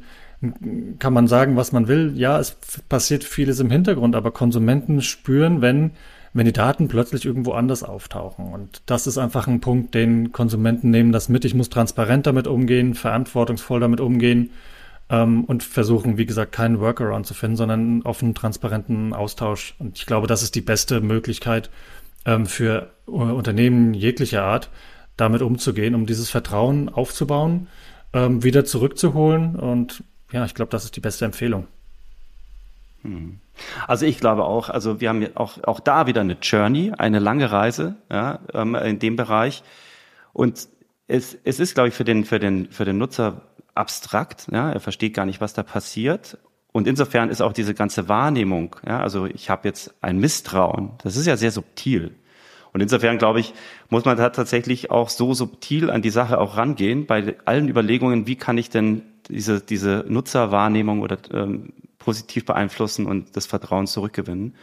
kann man sagen, was man will. Ja, es passiert vieles im Hintergrund, aber Konsumenten spüren, wenn, wenn die Daten plötzlich irgendwo anders auftauchen. Und das ist einfach ein Punkt, den Konsumenten nehmen das mit. Ich muss transparent damit umgehen, verantwortungsvoll damit umgehen ähm, und versuchen, wie gesagt, keinen Workaround zu finden, sondern einen offenen, transparenten Austausch. Und ich glaube, das ist die beste Möglichkeit, ähm, für Unternehmen jeglicher Art, damit umzugehen, um dieses Vertrauen aufzubauen, ähm, wieder zurückzuholen. Und ja, ich glaube, das ist die beste Empfehlung. Hm. Also ich glaube auch, also wir haben auch, auch da wieder eine Journey, eine lange Reise ja, ähm, in dem Bereich. Und es, es ist, glaube ich, für den, für den, für den Nutzer abstrakt. Ja, er versteht gar nicht, was da passiert. Und insofern ist auch diese ganze Wahrnehmung, ja, also ich habe jetzt ein Misstrauen, das ist ja sehr subtil. Und insofern glaube ich, muss man da tatsächlich auch so subtil an die Sache auch rangehen, bei allen Überlegungen, wie kann ich denn diese, diese Nutzerwahrnehmung oder ähm, positiv beeinflussen und das Vertrauen zurückgewinnen.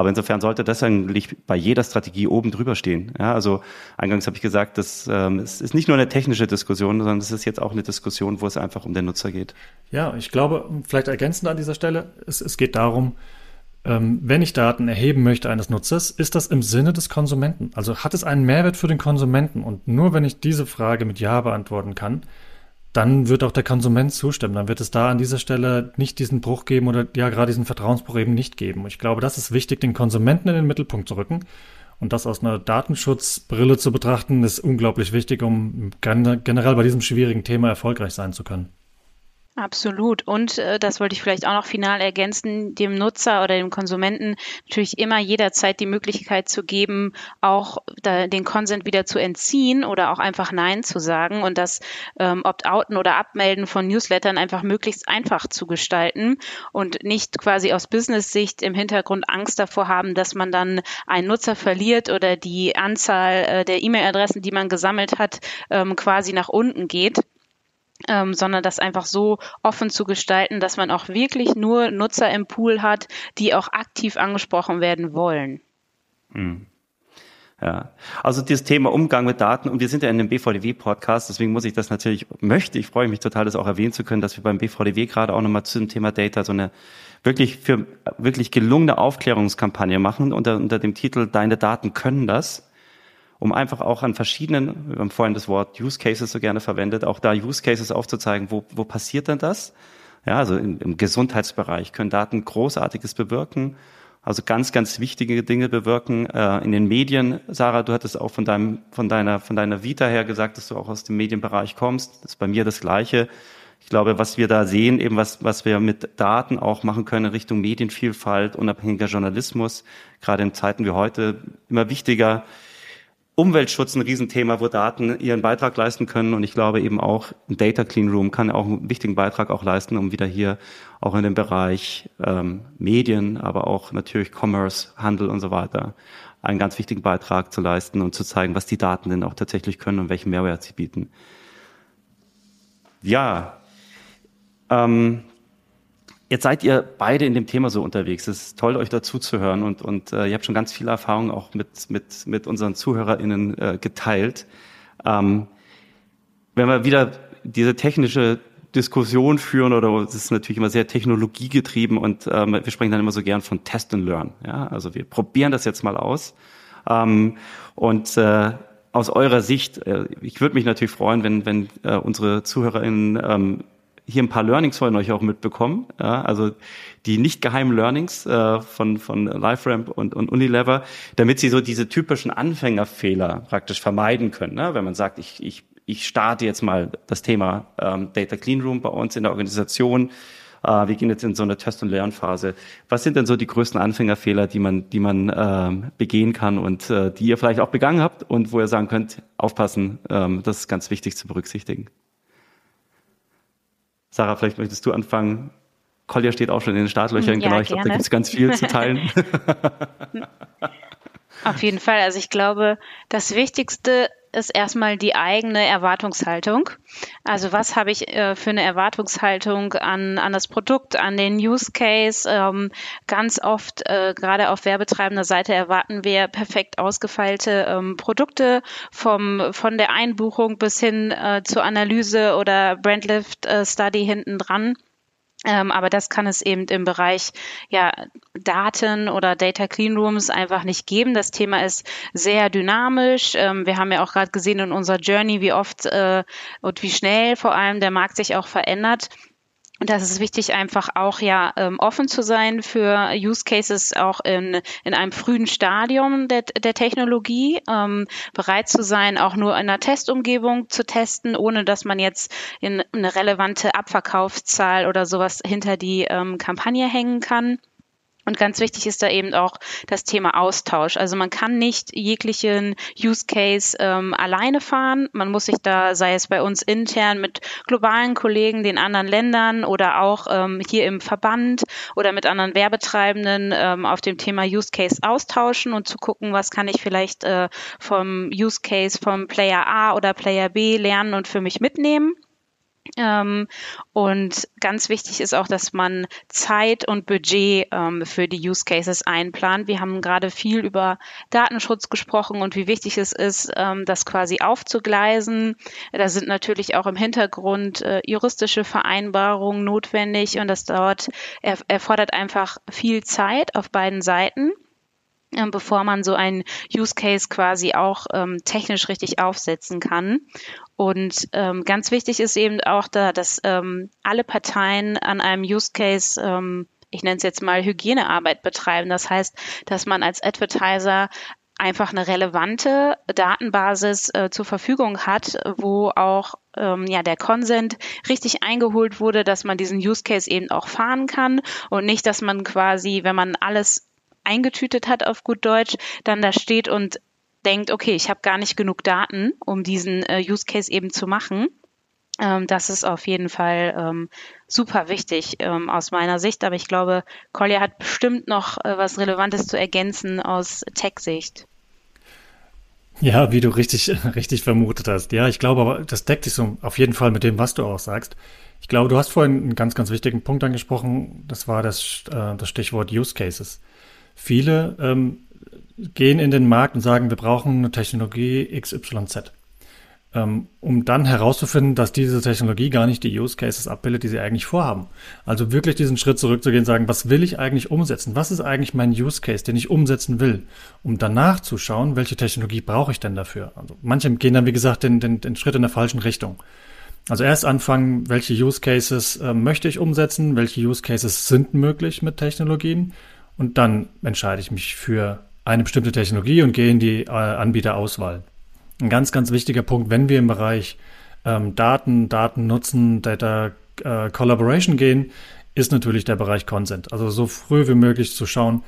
Aber insofern sollte das eigentlich bei jeder Strategie oben drüber stehen. Ja, also eingangs habe ich gesagt, dass, ähm, es ist nicht nur eine technische Diskussion, sondern es ist jetzt auch eine Diskussion, wo es einfach um den Nutzer geht. Ja, ich glaube, vielleicht ergänzend an dieser Stelle, es, es geht darum, ähm, wenn ich Daten erheben möchte eines Nutzers, ist das im Sinne des Konsumenten? Also hat es einen Mehrwert für den Konsumenten? Und nur wenn ich diese Frage mit Ja beantworten kann, dann wird auch der Konsument zustimmen. Dann wird es da an dieser Stelle nicht diesen Bruch geben oder ja gerade diesen Vertrauensbruch eben nicht geben. Ich glaube, das ist wichtig, den Konsumenten in den Mittelpunkt zu rücken. Und das aus einer Datenschutzbrille zu betrachten, ist unglaublich wichtig, um generell bei diesem schwierigen Thema erfolgreich sein zu können. Absolut. Und äh, das wollte ich vielleicht auch noch final ergänzen, dem Nutzer oder dem Konsumenten natürlich immer jederzeit die Möglichkeit zu geben, auch da, den Consent wieder zu entziehen oder auch einfach Nein zu sagen und das ähm, Opt-outen oder Abmelden von Newslettern einfach möglichst einfach zu gestalten und nicht quasi aus Business-Sicht im Hintergrund Angst davor haben, dass man dann einen Nutzer verliert oder die Anzahl äh, der E-Mail-Adressen, die man gesammelt hat, ähm, quasi nach unten geht ähm, sondern das einfach so offen zu gestalten, dass man auch wirklich nur Nutzer im Pool hat, die auch aktiv angesprochen werden wollen. Mhm. Ja, also dieses Thema Umgang mit Daten und wir sind ja in einem BVDW-Podcast, deswegen muss ich das natürlich, möchte, ich freue mich total, das auch erwähnen zu können, dass wir beim BVDW gerade auch nochmal zu dem Thema Data so eine wirklich für wirklich gelungene Aufklärungskampagne machen unter, unter dem Titel Deine Daten können das um einfach auch an verschiedenen, wir haben vorhin das Wort Use Cases so gerne verwendet, auch da Use Cases aufzuzeigen, wo, wo passiert denn das? Ja, also im, im Gesundheitsbereich können Daten Großartiges bewirken, also ganz, ganz wichtige Dinge bewirken. Äh, in den Medien, Sarah, du hattest auch von deinem, von deiner, von deiner Vita her gesagt, dass du auch aus dem Medienbereich kommst. Das ist bei mir das Gleiche. Ich glaube, was wir da sehen, eben was, was wir mit Daten auch machen können in Richtung Medienvielfalt, unabhängiger Journalismus, gerade in Zeiten wie heute immer wichtiger, Umweltschutz ein Riesenthema, wo Daten ihren Beitrag leisten können. Und ich glaube eben auch, ein Data Clean Room kann auch einen wichtigen Beitrag auch leisten, um wieder hier auch in dem Bereich ähm, Medien, aber auch natürlich Commerce, Handel und so weiter einen ganz wichtigen Beitrag zu leisten und zu zeigen, was die Daten denn auch tatsächlich können und welchen Mehrwert sie bieten. Ja, ähm, Jetzt seid ihr beide in dem Thema so unterwegs. Es ist toll, euch dazu zu hören und, und äh, ihr habt schon ganz viele Erfahrungen auch mit, mit, mit unseren ZuhörerInnen äh, geteilt. Ähm, wenn wir wieder diese technische Diskussion führen oder es ist natürlich immer sehr technologiegetrieben und ähm, wir sprechen dann immer so gern von Test and Learn. Ja, also wir probieren das jetzt mal aus. Ähm, und äh, aus eurer Sicht, äh, ich würde mich natürlich freuen, wenn, wenn äh, unsere ZuhörerInnen ähm, hier ein paar Learnings von euch auch mitbekommen. Ja, also die nicht geheimen Learnings äh, von, von LiveRamp und, und Unilever, damit sie so diese typischen Anfängerfehler praktisch vermeiden können. Ne? Wenn man sagt, ich, ich, ich starte jetzt mal das Thema ähm, Data Cleanroom bei uns in der Organisation. Äh, wir gehen jetzt in so eine Test- und Lernphase. Was sind denn so die größten Anfängerfehler, die man, die man ähm, begehen kann und äh, die ihr vielleicht auch begangen habt und wo ihr sagen könnt, aufpassen, ähm, das ist ganz wichtig zu berücksichtigen? Sarah, vielleicht möchtest du anfangen. Kolja steht auch schon in den Startlöchern, ja, genau. Ich glaube, da gibt es ganz viel zu teilen. Auf jeden Fall. Also ich glaube, das Wichtigste ist erstmal die eigene Erwartungshaltung. Also was habe ich äh, für eine Erwartungshaltung an, an das Produkt, an den Use Case? Ähm, ganz oft, äh, gerade auf werbetreibender Seite, erwarten wir perfekt ausgefeilte ähm, Produkte vom, von der Einbuchung bis hin äh, zur Analyse oder Brandlift äh, Study hinten dran. Ähm, aber das kann es eben im Bereich ja, Daten oder Data Cleanrooms einfach nicht geben. Das Thema ist sehr dynamisch. Ähm, wir haben ja auch gerade gesehen in unserer Journey, wie oft äh, und wie schnell vor allem der Markt sich auch verändert. Und das ist wichtig, einfach auch ja ähm, offen zu sein für Use Cases auch in, in einem frühen Stadium der, der Technologie, ähm, bereit zu sein, auch nur in einer Testumgebung zu testen, ohne dass man jetzt in eine relevante Abverkaufszahl oder sowas hinter die ähm, Kampagne hängen kann. Und ganz wichtig ist da eben auch das Thema Austausch. Also man kann nicht jeglichen Use Case ähm, alleine fahren. Man muss sich da, sei es bei uns intern mit globalen Kollegen, den anderen Ländern oder auch ähm, hier im Verband oder mit anderen Werbetreibenden ähm, auf dem Thema Use Case austauschen und zu gucken, was kann ich vielleicht äh, vom Use Case vom Player A oder Player B lernen und für mich mitnehmen. Ähm, und ganz wichtig ist auch, dass man Zeit und Budget ähm, für die Use Cases einplant. Wir haben gerade viel über Datenschutz gesprochen und wie wichtig es ist, ähm, das quasi aufzugleisen. Da sind natürlich auch im Hintergrund äh, juristische Vereinbarungen notwendig und das dauert, er, erfordert einfach viel Zeit auf beiden Seiten. Ähm, bevor man so einen Use Case quasi auch ähm, technisch richtig aufsetzen kann. Und ähm, ganz wichtig ist eben auch da, dass ähm, alle Parteien an einem Use Case ähm, ich nenne es jetzt mal Hygienearbeit betreiben. Das heißt, dass man als Advertiser einfach eine relevante Datenbasis äh, zur Verfügung hat, wo auch ähm, ja der Consent richtig eingeholt wurde, dass man diesen Use Case eben auch fahren kann und nicht, dass man quasi, wenn man alles eingetütet hat auf gut Deutsch, dann da steht und denkt, okay, ich habe gar nicht genug Daten, um diesen äh, Use Case eben zu machen. Ähm, das ist auf jeden Fall ähm, super wichtig ähm, aus meiner Sicht. Aber ich glaube, Collier hat bestimmt noch äh, was Relevantes zu ergänzen aus Tech-Sicht. Ja, wie du richtig, richtig vermutet hast. Ja, ich glaube aber, das deckt sich so auf jeden Fall mit dem, was du auch sagst. Ich glaube, du hast vorhin einen ganz, ganz wichtigen Punkt angesprochen. Das war das, äh, das Stichwort Use Cases. Viele ähm, gehen in den Markt und sagen, wir brauchen eine Technologie XYZ. Ähm, um dann herauszufinden, dass diese Technologie gar nicht die Use Cases abbildet, die sie eigentlich vorhaben. Also wirklich diesen Schritt zurückzugehen, sagen, was will ich eigentlich umsetzen? Was ist eigentlich mein Use Case, den ich umsetzen will? Um danach zu schauen, welche Technologie brauche ich denn dafür? Also manche gehen dann, wie gesagt, den, den, den Schritt in der falschen Richtung. Also erst anfangen, welche Use Cases äh, möchte ich umsetzen, welche Use Cases sind möglich mit Technologien und dann entscheide ich mich für eine bestimmte Technologie und gehe in die äh, Anbieterauswahl. Ein ganz, ganz wichtiger Punkt, wenn wir im Bereich ähm, Daten, Daten nutzen, Data äh, Collaboration gehen, ist natürlich der Bereich Consent. Also so früh wie möglich zu schauen,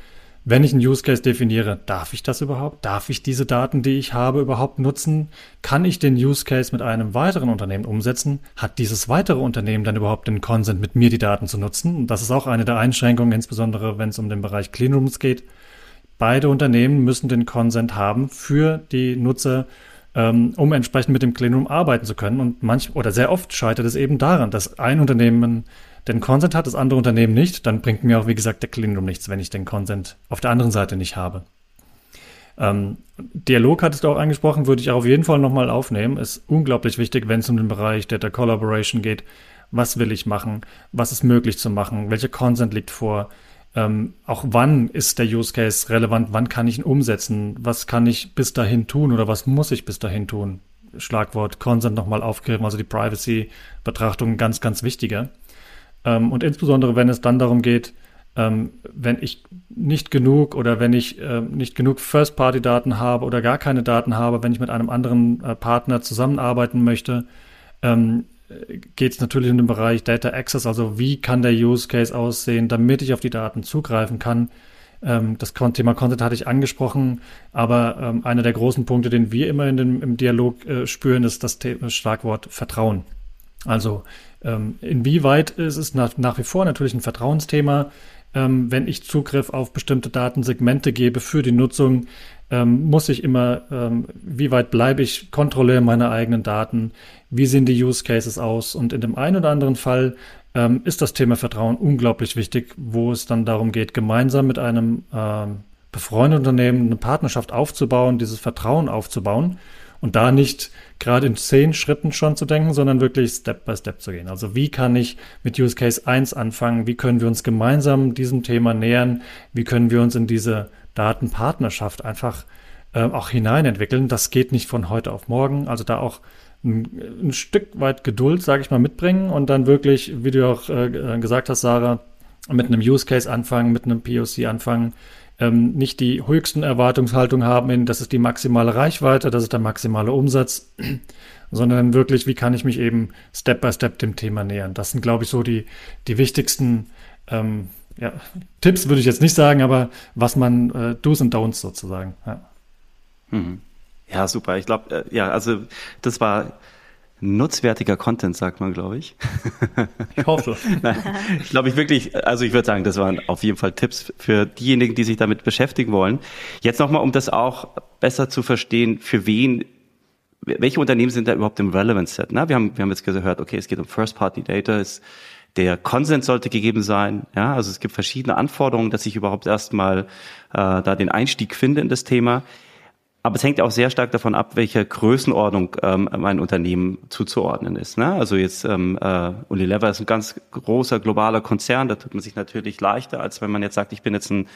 wenn ich einen Use Case definiere, darf ich das überhaupt? Darf ich diese Daten, die ich habe, überhaupt nutzen? Kann ich den Use Case mit einem weiteren Unternehmen umsetzen? Hat dieses weitere Unternehmen dann überhaupt den Consent, mit mir die Daten zu nutzen? Und das ist auch eine der Einschränkungen, insbesondere wenn es um den Bereich Cleanrooms geht. Beide Unternehmen müssen den Consent haben für die Nutzer, ähm, um entsprechend mit dem Cleanroom arbeiten zu können. Und manch oder sehr oft scheitert es eben daran, dass ein Unternehmen den Consent hat das andere Unternehmen nicht, dann bringt mir auch, wie gesagt, der Cleanroom nichts, wenn ich den Consent auf der anderen Seite nicht habe. Ähm, Dialog hattest du auch angesprochen, würde ich auch auf jeden Fall nochmal aufnehmen. Ist unglaublich wichtig, wenn es um den Bereich Data Collaboration geht, was will ich machen, was ist möglich zu machen, welcher Consent liegt vor, ähm, auch wann ist der Use Case relevant, wann kann ich ihn umsetzen, was kann ich bis dahin tun oder was muss ich bis dahin tun. Schlagwort Consent nochmal aufgegriffen, also die Privacy-Betrachtung ganz, ganz wichtiger. Ähm, und insbesondere, wenn es dann darum geht, ähm, wenn ich nicht genug oder wenn ich äh, nicht genug First-Party-Daten habe oder gar keine Daten habe, wenn ich mit einem anderen äh, Partner zusammenarbeiten möchte, ähm, geht es natürlich in den Bereich Data Access, also wie kann der Use Case aussehen, damit ich auf die Daten zugreifen kann. Ähm, das Thema Content hatte ich angesprochen, aber ähm, einer der großen Punkte, den wir immer in dem, im Dialog äh, spüren, ist das Schlagwort Vertrauen. Also ähm, inwieweit ist es nach, nach wie vor natürlich ein Vertrauensthema, ähm, wenn ich Zugriff auf bestimmte Datensegmente gebe für die Nutzung, ähm, muss ich immer, ähm, wie weit bleibe ich Kontrolleur meiner eigenen Daten, wie sehen die Use Cases aus? Und in dem einen oder anderen Fall ähm, ist das Thema Vertrauen unglaublich wichtig, wo es dann darum geht, gemeinsam mit einem ähm, befreundeten Unternehmen eine Partnerschaft aufzubauen, dieses Vertrauen aufzubauen und da nicht gerade in zehn Schritten schon zu denken, sondern wirklich Step by Step zu gehen. Also wie kann ich mit Use Case 1 anfangen? Wie können wir uns gemeinsam diesem Thema nähern? Wie können wir uns in diese Datenpartnerschaft einfach äh, auch hineinentwickeln? Das geht nicht von heute auf morgen. Also da auch ein, ein Stück weit Geduld, sage ich mal, mitbringen und dann wirklich, wie du auch äh, gesagt hast, Sarah, mit einem Use Case anfangen, mit einem POC anfangen, ähm, nicht die höchsten Erwartungshaltungen haben in, das ist die maximale Reichweite, das ist der maximale Umsatz, sondern wirklich, wie kann ich mich eben Step by Step dem Thema nähern. Das sind, glaube ich, so die, die wichtigsten ähm, ja, Tipps, würde ich jetzt nicht sagen, aber was man äh, Do's und Don'ts sozusagen. Ja, mhm. ja super. Ich glaube, äh, ja, also das war nutzwertiger Content, sagt man, glaube ich. Ich hoffe. Nein, ich glaube ich wirklich, also ich würde sagen, das waren auf jeden Fall Tipps für diejenigen, die sich damit beschäftigen wollen. Jetzt nochmal, um das auch besser zu verstehen, für wen, welche Unternehmen sind da überhaupt im Relevance Set? Na, wir haben, wir haben jetzt gehört, okay, es geht um First-Party-Data, der Konsens sollte gegeben sein. Ja, also es gibt verschiedene Anforderungen, dass ich überhaupt erstmal äh, da den Einstieg finde in das Thema. Aber es hängt auch sehr stark davon ab, welcher Größenordnung ähm, mein Unternehmen zuzuordnen ist. Ne? Also jetzt ähm, äh, Unilever ist ein ganz großer globaler Konzern, da tut man sich natürlich leichter, als wenn man jetzt sagt, ich bin jetzt ein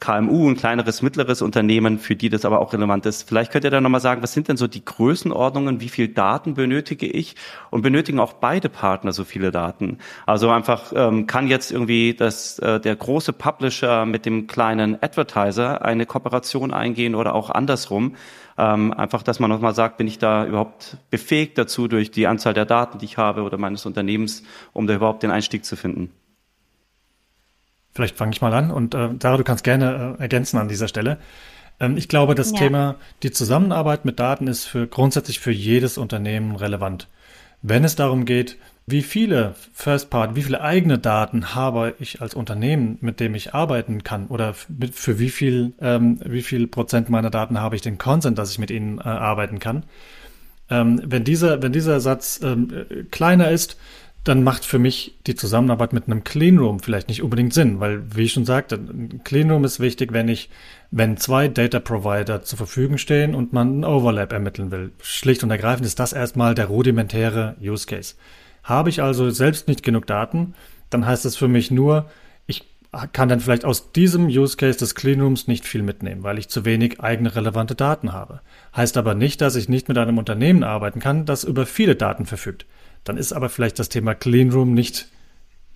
KMU, ein kleineres, mittleres Unternehmen, für die das aber auch relevant ist. Vielleicht könnt ihr da nochmal sagen, was sind denn so die Größenordnungen, wie viel Daten benötige ich und benötigen auch beide Partner so viele Daten? Also einfach ähm, kann jetzt irgendwie das, äh, der große Publisher mit dem kleinen Advertiser eine Kooperation eingehen oder auch andersrum. Ähm, einfach, dass man nochmal sagt, bin ich da überhaupt befähigt dazu durch die Anzahl der Daten, die ich habe oder meines Unternehmens, um da überhaupt den Einstieg zu finden? Vielleicht fange ich mal an und äh, Sarah, du kannst gerne äh, ergänzen an dieser Stelle. Ähm, ich glaube, das ja. Thema, die Zusammenarbeit mit Daten ist für grundsätzlich für jedes Unternehmen relevant. Wenn es darum geht, wie viele First Part, wie viele eigene Daten habe ich als Unternehmen, mit dem ich arbeiten kann oder für wie viel, ähm, wie viel Prozent meiner Daten habe ich den Consent, dass ich mit ihnen äh, arbeiten kann. Ähm, wenn dieser, wenn dieser Satz ähm, äh, kleiner ist, dann macht für mich die Zusammenarbeit mit einem Cleanroom vielleicht nicht unbedingt Sinn, weil, wie ich schon sagte, ein Cleanroom ist wichtig, wenn ich, wenn zwei Data Provider zur Verfügung stehen und man einen Overlap ermitteln will. Schlicht und ergreifend ist das erstmal der rudimentäre Use Case. Habe ich also selbst nicht genug Daten, dann heißt es für mich nur, ich kann dann vielleicht aus diesem Use Case des Cleanrooms nicht viel mitnehmen, weil ich zu wenig eigene relevante Daten habe. Heißt aber nicht, dass ich nicht mit einem Unternehmen arbeiten kann, das über viele Daten verfügt. Dann ist aber vielleicht das Thema Cleanroom nicht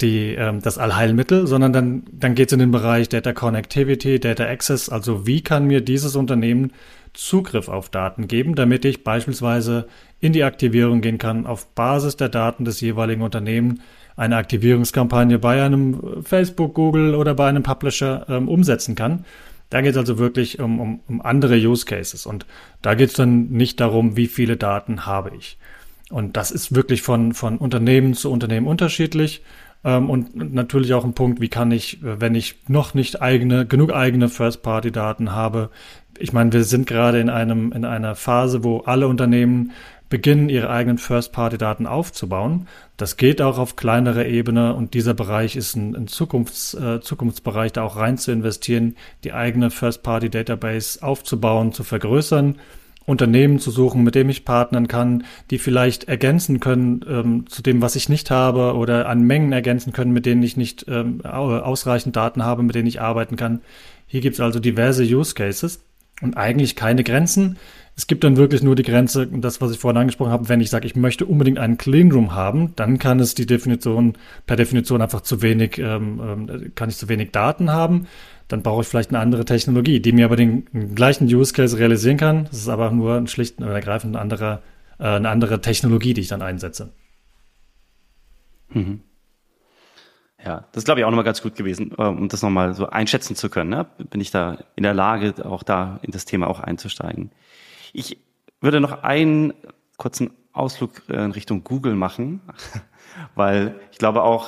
die, ähm, das Allheilmittel, sondern dann, dann geht es in den Bereich Data Connectivity, Data Access. Also wie kann mir dieses Unternehmen Zugriff auf Daten geben, damit ich beispielsweise in die Aktivierung gehen kann, auf Basis der Daten des jeweiligen Unternehmens eine Aktivierungskampagne bei einem Facebook, Google oder bei einem Publisher ähm, umsetzen kann. Da geht es also wirklich um, um, um andere Use Cases. Und da geht es dann nicht darum, wie viele Daten habe ich. Und das ist wirklich von, von Unternehmen zu Unternehmen unterschiedlich. Ähm, und natürlich auch ein Punkt, wie kann ich, wenn ich noch nicht eigene, genug eigene First-Party-Daten habe, ich meine, wir sind gerade in einem, in einer Phase, wo alle Unternehmen beginnen, ihre eigenen First-Party-Daten aufzubauen. Das geht auch auf kleinere Ebene und dieser Bereich ist ein, ein Zukunfts, äh, Zukunftsbereich, da auch rein zu investieren, die eigene First-Party-Database aufzubauen, zu vergrößern Unternehmen zu suchen, mit dem ich partnern kann, die vielleicht ergänzen können ähm, zu dem, was ich nicht habe oder an Mengen ergänzen können, mit denen ich nicht ähm, ausreichend Daten habe, mit denen ich arbeiten kann. Hier gibt es also diverse Use Cases und eigentlich keine Grenzen. Es gibt dann wirklich nur die Grenze, das, was ich vorhin angesprochen habe, wenn ich sage, ich möchte unbedingt einen Cleanroom haben, dann kann es die Definition, per Definition einfach zu wenig, ähm, ähm, kann ich zu wenig Daten haben. Dann brauche ich vielleicht eine andere Technologie, die mir aber den, gleichen Use Case realisieren kann. Das ist aber nur ein schlicht und ergreifend eine andere, äh, eine andere Technologie, die ich dann einsetze. Mhm. Ja, das glaube ich, auch nochmal ganz gut gewesen, äh, um das nochmal so einschätzen zu können. Ne? Bin ich da in der Lage, auch da in das Thema auch einzusteigen? Ich würde noch einen kurzen Ausflug in Richtung Google machen, weil ich glaube auch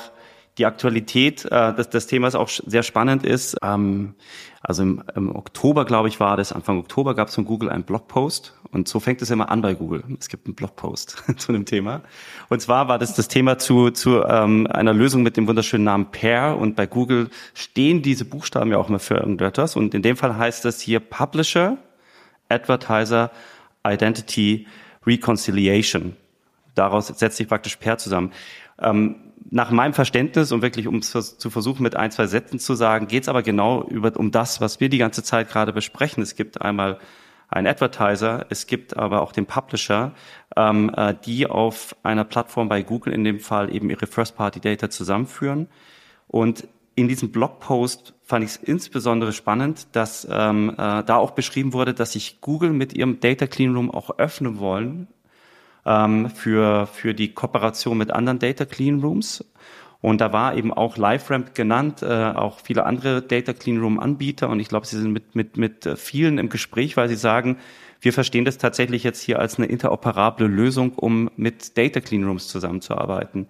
die Aktualität äh, des, des Themas auch sehr spannend ist. Ähm, also im, im Oktober, glaube ich, war das, Anfang Oktober gab es von Google einen Blogpost und so fängt es immer an bei Google. Es gibt einen Blogpost zu dem Thema. Und zwar war das das Thema zu, zu ähm, einer Lösung mit dem wunderschönen Namen Pair und bei Google stehen diese Buchstaben ja auch immer für irgendetwas und in dem Fall heißt das hier Publisher Advertiser Identity Reconciliation. Daraus setzt sich praktisch Pair zusammen. Ähm, nach meinem Verständnis und wirklich um es zu versuchen mit ein, zwei Sätzen zu sagen, geht es aber genau über, um das, was wir die ganze Zeit gerade besprechen. Es gibt einmal einen Advertiser, es gibt aber auch den Publisher, ähm, äh, die auf einer Plattform bei Google in dem Fall eben ihre First-Party-Data zusammenführen. Und in diesem Blogpost fand ich es insbesondere spannend, dass ähm, äh, da auch beschrieben wurde, dass sich Google mit ihrem Data Clean Room auch öffnen wollen ähm, für, für die Kooperation mit anderen Data Clean Rooms. Und da war eben auch LiveRamp genannt, äh, auch viele andere Data Clean Room Anbieter. Und ich glaube, sie sind mit, mit, mit vielen im Gespräch, weil sie sagen, wir verstehen das tatsächlich jetzt hier als eine interoperable Lösung, um mit Data Clean Rooms zusammenzuarbeiten.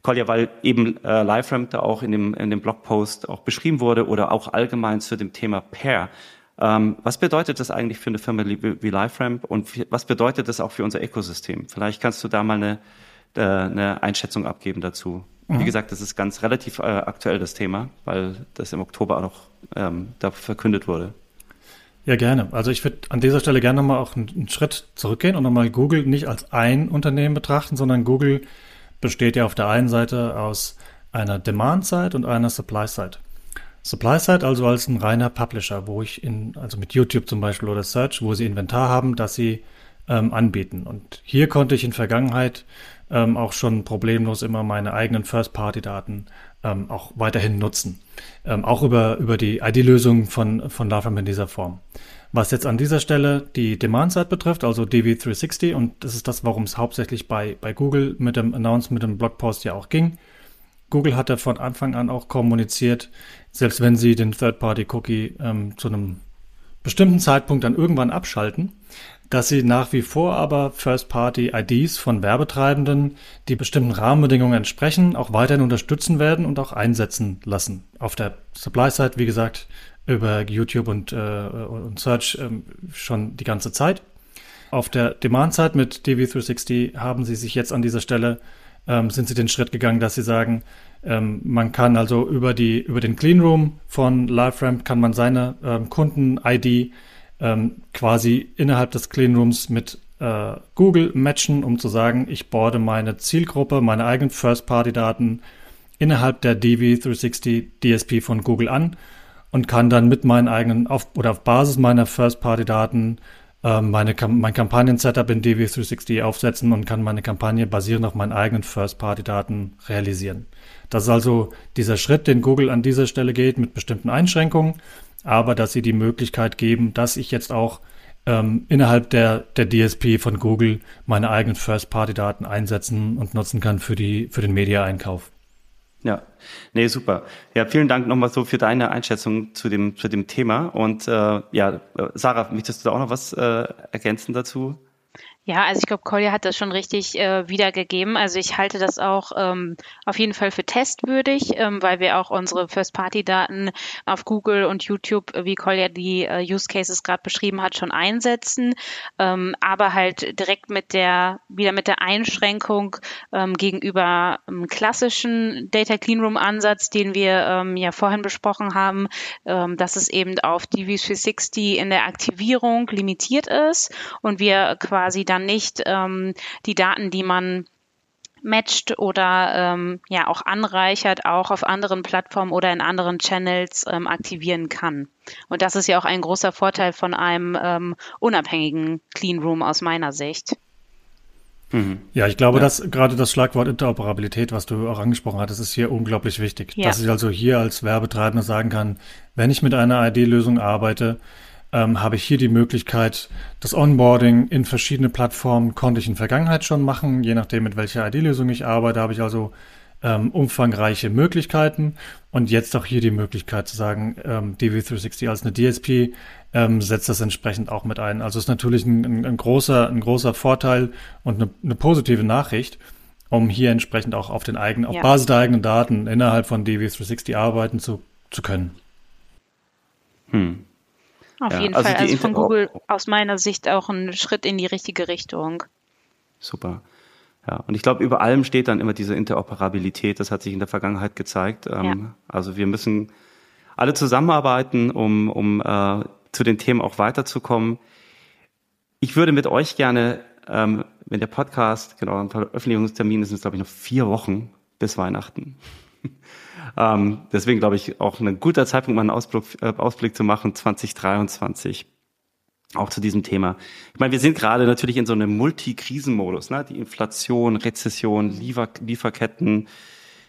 Kolja, weil eben äh, LiveRamp da auch in dem, in dem Blogpost auch beschrieben wurde oder auch allgemein zu dem Thema Pair. Ähm, was bedeutet das eigentlich für eine Firma wie, LiveRamp und was bedeutet das auch für unser Ökosystem? Vielleicht kannst du da mal eine, äh, eine Einschätzung abgeben dazu. Mhm. Wie gesagt, das ist ganz relativ äh, aktuell das Thema, weil das im Oktober auch noch ähm, da verkündet wurde. Ja, gerne. Also ich würde an dieser Stelle gerne nochmal auch einen, einen Schritt zurückgehen und nochmal Google nicht als ein Unternehmen betrachten, sondern Google besteht ja auf der einen Seite aus einer Demand-Side und einer Supply-Side. Supply-Side also als ein reiner Publisher, wo ich in, also mit YouTube zum Beispiel oder Search, wo sie Inventar haben, das sie ähm, anbieten. Und hier konnte ich in Vergangenheit ähm, auch schon problemlos immer meine eigenen First-Party-Daten ähm, auch weiterhin nutzen. Ähm, auch über, über die ID-Lösung von, von LaFam in dieser Form. Was jetzt an dieser Stelle die Demand-Side betrifft, also DV360, und das ist das, warum es hauptsächlich bei, bei Google mit dem Announcement, mit dem Blogpost ja auch ging. Google hatte von Anfang an auch kommuniziert, selbst wenn sie den Third-Party-Cookie ähm, zu einem bestimmten Zeitpunkt dann irgendwann abschalten, dass sie nach wie vor aber First-Party-IDs von Werbetreibenden, die bestimmten Rahmenbedingungen entsprechen, auch weiterhin unterstützen werden und auch einsetzen lassen. Auf der Supply-Side, wie gesagt, über YouTube und, äh, und Search ähm, schon die ganze Zeit. Auf der Demand-Side mit DV360 haben sie sich jetzt an dieser Stelle, ähm, sind sie den Schritt gegangen, dass sie sagen, ähm, man kann also über, die, über den Cleanroom von LiveRamp kann man seine ähm, Kunden-ID ähm, quasi innerhalb des Cleanrooms mit äh, Google matchen, um zu sagen, ich boarde meine Zielgruppe, meine eigenen First-Party-Daten innerhalb der DV360 DSP von Google an und kann dann mit meinen eigenen auf, oder auf Basis meiner First-Party-Daten meine, mein Kampagnen-Setup in DV360 aufsetzen und kann meine Kampagne basierend auf meinen eigenen First-Party-Daten realisieren. Das ist also dieser Schritt, den Google an dieser Stelle geht mit bestimmten Einschränkungen, aber dass sie die Möglichkeit geben, dass ich jetzt auch ähm, innerhalb der, der DSP von Google meine eigenen First-Party-Daten einsetzen und nutzen kann für, die, für den Media-Einkauf. Ja, nee, super. Ja, vielen Dank nochmal so für deine Einschätzung zu dem, zu dem Thema. Und äh, ja, Sarah, möchtest du da auch noch was äh, ergänzen dazu? Ja, also ich glaube, Kolja hat das schon richtig äh, wiedergegeben. Also ich halte das auch ähm, auf jeden Fall für testwürdig, ähm, weil wir auch unsere First-Party-Daten auf Google und YouTube, äh, wie Kolja die äh, Use Cases gerade beschrieben hat, schon einsetzen. Ähm, aber halt direkt mit der, wieder mit der Einschränkung ähm, gegenüber einem klassischen Data Cleanroom Ansatz, den wir ähm, ja vorhin besprochen haben, ähm, dass es eben auf DV360 in der Aktivierung limitiert ist und wir quasi dann nicht ähm, die Daten, die man matcht oder ähm, ja auch anreichert, auch auf anderen Plattformen oder in anderen Channels ähm, aktivieren kann. Und das ist ja auch ein großer Vorteil von einem ähm, unabhängigen Clean Room aus meiner Sicht. Mhm. Ja, ich glaube, ja. dass gerade das Schlagwort Interoperabilität, was du auch angesprochen hattest, ist hier unglaublich wichtig. Ja. Dass ich also hier als Werbetreibender sagen kann, wenn ich mit einer ID-Lösung arbeite, ähm, habe ich hier die Möglichkeit, das Onboarding in verschiedene Plattformen konnte ich in Vergangenheit schon machen, je nachdem, mit welcher ID-Lösung ich arbeite, habe ich also ähm, umfangreiche Möglichkeiten und jetzt auch hier die Möglichkeit zu sagen, ähm, DV360 als eine DSP ähm, setzt das entsprechend auch mit ein. Also ist natürlich ein, ein, ein großer, ein großer Vorteil und eine, eine, positive Nachricht, um hier entsprechend auch auf den eigenen, ja. auf Basis der eigenen Daten innerhalb von DV360 arbeiten zu, zu können. Hm. Auf ja, jeden also Fall. Also von Google aus meiner Sicht auch ein Schritt in die richtige Richtung. Super. Ja, und ich glaube, über allem steht dann immer diese Interoperabilität. Das hat sich in der Vergangenheit gezeigt. Ähm, ja. Also wir müssen alle zusammenarbeiten, um, um äh, zu den Themen auch weiterzukommen. Ich würde mit euch gerne, ähm, wenn der Podcast, genau, ein Veröffentlichungstermin ist, es glaube ich noch vier Wochen bis Weihnachten. Ähm, deswegen glaube ich auch ein guter Zeitpunkt, mal einen Ausblick, äh, Ausblick zu machen, 2023 auch zu diesem Thema. Ich meine, wir sind gerade natürlich in so einem Multi-Krisenmodus, ne? Die Inflation, Rezession, Liefer Lieferketten,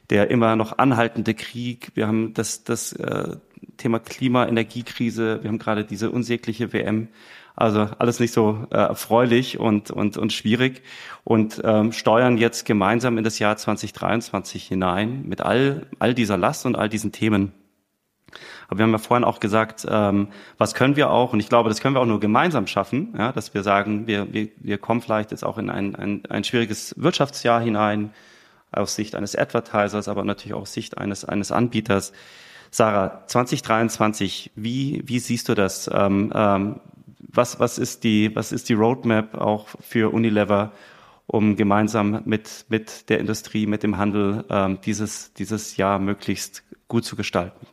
der immer noch anhaltende Krieg. Wir haben das, das äh, Thema Klima, Energiekrise. Wir haben gerade diese unsägliche WM. Also alles nicht so äh, erfreulich und, und, und schwierig und ähm, steuern jetzt gemeinsam in das Jahr 2023 hinein mit all, all dieser Last und all diesen Themen. Aber wir haben ja vorhin auch gesagt, ähm, was können wir auch, und ich glaube, das können wir auch nur gemeinsam schaffen, ja, dass wir sagen, wir, wir, wir kommen vielleicht jetzt auch in ein, ein, ein schwieriges Wirtschaftsjahr hinein, aus Sicht eines Advertisers, aber natürlich auch aus Sicht eines, eines Anbieters. Sarah, 2023, wie, wie siehst du das? Ähm, ähm, was, was, ist die, was ist die Roadmap auch für Unilever, um gemeinsam mit, mit der Industrie, mit dem Handel ähm, dieses, dieses Jahr möglichst gut zu gestalten?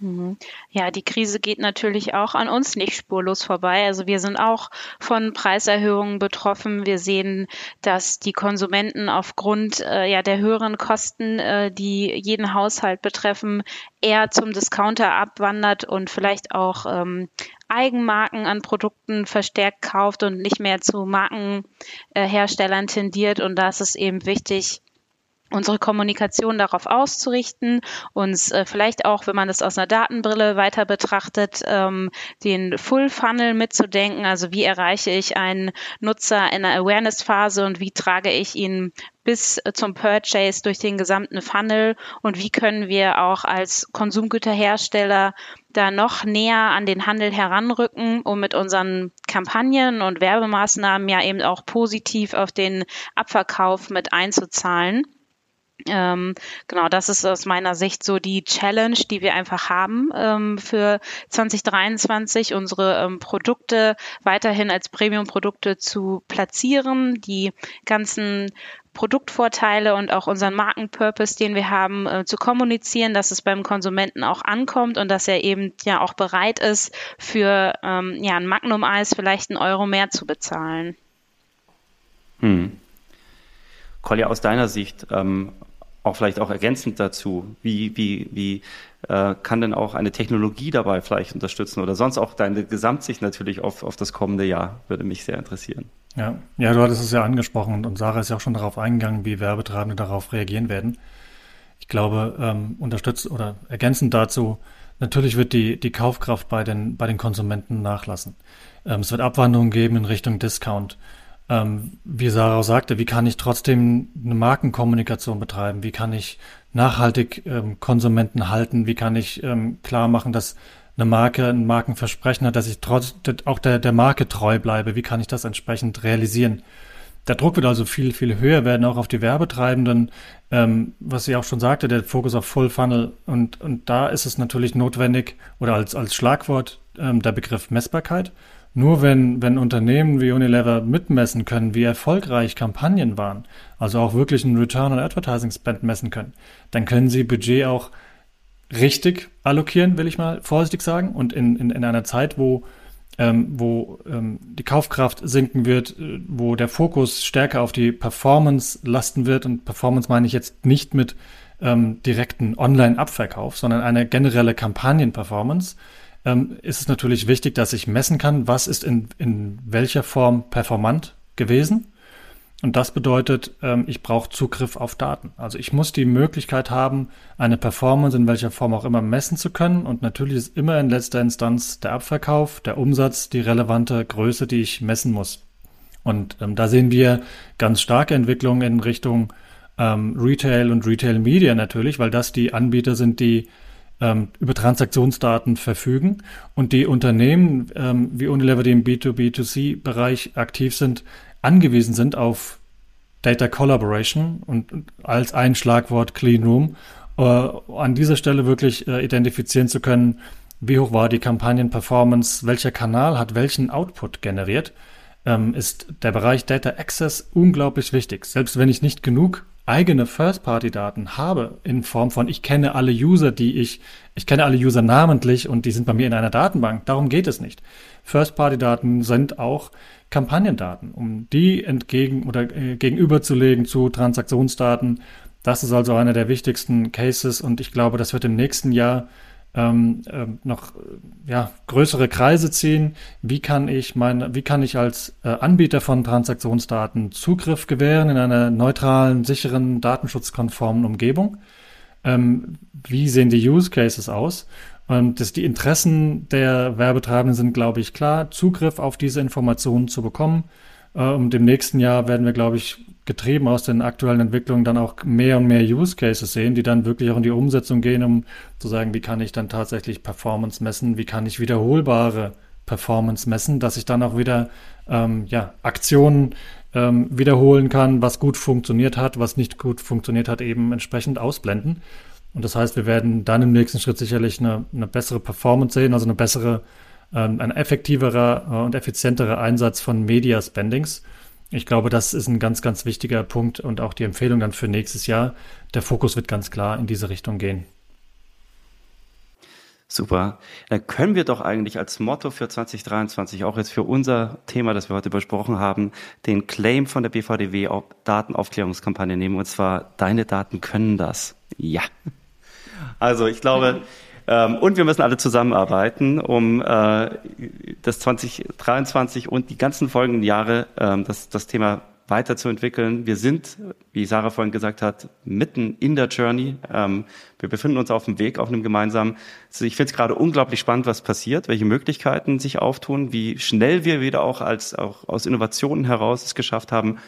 Mhm. Ja, die Krise geht natürlich auch an uns nicht spurlos vorbei. Also wir sind auch von Preiserhöhungen betroffen. Wir sehen, dass die Konsumenten aufgrund äh, ja der höheren Kosten, äh, die jeden Haushalt betreffen, eher zum Discounter abwandert und vielleicht auch ähm, Eigenmarken an Produkten verstärkt kauft und nicht mehr zu Markenherstellern tendiert. Und da ist es eben wichtig, unsere Kommunikation darauf auszurichten, uns äh, vielleicht auch, wenn man das aus einer Datenbrille weiter betrachtet, ähm, den Full Funnel mitzudenken. Also wie erreiche ich einen Nutzer in einer Awareness-Phase und wie trage ich ihn bis zum Purchase durch den gesamten Funnel und wie können wir auch als Konsumgüterhersteller da noch näher an den Handel heranrücken, um mit unseren Kampagnen und Werbemaßnahmen ja eben auch positiv auf den Abverkauf mit einzuzahlen. Ähm, genau, das ist aus meiner Sicht so die Challenge, die wir einfach haben ähm, für 2023, unsere ähm, Produkte weiterhin als Premium-Produkte zu platzieren, die ganzen Produktvorteile und auch unseren Markenpurpose, den wir haben, äh, zu kommunizieren, dass es beim Konsumenten auch ankommt und dass er eben ja auch bereit ist, für ähm, ja, ein Magnum-Eis vielleicht einen Euro mehr zu bezahlen. Hm. Kolja, aus deiner Sicht, ähm, auch vielleicht auch ergänzend dazu, wie, wie, wie äh, kann denn auch eine Technologie dabei vielleicht unterstützen oder sonst auch deine Gesamtsicht natürlich auf, auf das kommende Jahr, würde mich sehr interessieren. Ja, ja, du hattest es ja angesprochen und Sarah ist ja auch schon darauf eingegangen, wie Werbetreibende darauf reagieren werden. Ich glaube, ähm, unterstützt oder ergänzend dazu, natürlich wird die, die Kaufkraft bei den, bei den Konsumenten nachlassen. Ähm, es wird Abwandlungen geben in Richtung Discount ähm, wie Sarah auch sagte, wie kann ich trotzdem eine Markenkommunikation betreiben? Wie kann ich nachhaltig ähm, Konsumenten halten? Wie kann ich ähm, klar machen, dass eine Marke, ein Markenversprechen hat, dass ich trotz auch der, der Marke treu bleibe. Wie kann ich das entsprechend realisieren? Der Druck wird also viel, viel höher werden, auch auf die Werbetreibenden. Ähm, was ich auch schon sagte, der Fokus auf Full Funnel. Und, und da ist es natürlich notwendig oder als, als Schlagwort ähm, der Begriff Messbarkeit. Nur wenn, wenn Unternehmen wie Unilever mitmessen können, wie erfolgreich Kampagnen waren, also auch wirklich einen Return on Advertising Spend messen können, dann können sie Budget auch richtig allokieren, will ich mal vorsichtig sagen. Und in, in, in einer Zeit, wo, ähm, wo ähm, die Kaufkraft sinken wird, äh, wo der Fokus stärker auf die Performance lasten wird, und Performance meine ich jetzt nicht mit ähm, direkten Online-Abverkauf, sondern eine generelle Kampagnen-Performance, ähm, ist es natürlich wichtig, dass ich messen kann, was ist in, in welcher Form performant gewesen. Und das bedeutet, ähm, ich brauche Zugriff auf Daten. Also ich muss die Möglichkeit haben, eine Performance in welcher Form auch immer messen zu können. Und natürlich ist immer in letzter Instanz der Abverkauf, der Umsatz die relevante Größe, die ich messen muss. Und ähm, da sehen wir ganz starke Entwicklungen in Richtung ähm, Retail und Retail Media natürlich, weil das die Anbieter sind, die ähm, über Transaktionsdaten verfügen und die Unternehmen ähm, wie Unilever, die im B2B2C-Bereich aktiv sind, angewiesen sind auf Data Collaboration und als ein Schlagwort Clean Room äh, an dieser Stelle wirklich äh, identifizieren zu können, wie hoch war die Kampagnenperformance, welcher Kanal hat welchen Output generiert, ähm, ist der Bereich Data Access unglaublich wichtig. Selbst wenn ich nicht genug eigene First-Party-Daten habe, in Form von, ich kenne alle User, die ich, ich kenne alle User namentlich und die sind bei mir in einer Datenbank. Darum geht es nicht. First-Party-Daten sind auch Kampagnendaten, um die entgegen oder äh, gegenüberzulegen zu Transaktionsdaten. Das ist also einer der wichtigsten Cases und ich glaube, das wird im nächsten Jahr ähm, äh, noch ja, größere Kreise ziehen. Wie kann ich meine, wie kann ich als äh, Anbieter von Transaktionsdaten Zugriff gewähren in einer neutralen, sicheren, datenschutzkonformen Umgebung? Ähm, wie sehen die Use Cases aus? Und das, die Interessen der Werbetreibenden sind, glaube ich, klar, Zugriff auf diese Informationen zu bekommen. Äh, und im nächsten Jahr werden wir, glaube ich, getrieben aus den aktuellen Entwicklungen dann auch mehr und mehr Use Cases sehen, die dann wirklich auch in die Umsetzung gehen, um zu sagen, wie kann ich dann tatsächlich Performance messen, wie kann ich wiederholbare Performance messen, dass ich dann auch wieder ähm, ja, Aktionen ähm, wiederholen kann, was gut funktioniert hat, was nicht gut funktioniert hat, eben entsprechend ausblenden. Und das heißt, wir werden dann im nächsten Schritt sicherlich eine, eine bessere Performance sehen, also eine bessere, ähm, ein effektiverer äh, und effizienterer Einsatz von Media Spendings ich glaube, das ist ein ganz, ganz wichtiger Punkt und auch die Empfehlung dann für nächstes Jahr. Der Fokus wird ganz klar in diese Richtung gehen. Super. Dann können wir doch eigentlich als Motto für 2023, auch jetzt für unser Thema, das wir heute besprochen haben, den Claim von der BVDW auf Datenaufklärungskampagne nehmen. Und zwar, deine Daten können das. Ja. Also ich glaube, ähm, und wir müssen alle zusammenarbeiten, um äh, das 2023 und die ganzen folgenden Jahre ähm, das, das Thema weiterzuentwickeln. Wir sind, wie Sarah vorhin gesagt hat, mitten in der Journey. Ähm, wir befinden uns auf dem Weg, auf einem gemeinsamen. Also ich finde es gerade unglaublich spannend, was passiert, welche Möglichkeiten sich auftun, wie schnell wir wieder auch als auch aus Innovationen heraus es geschafft haben,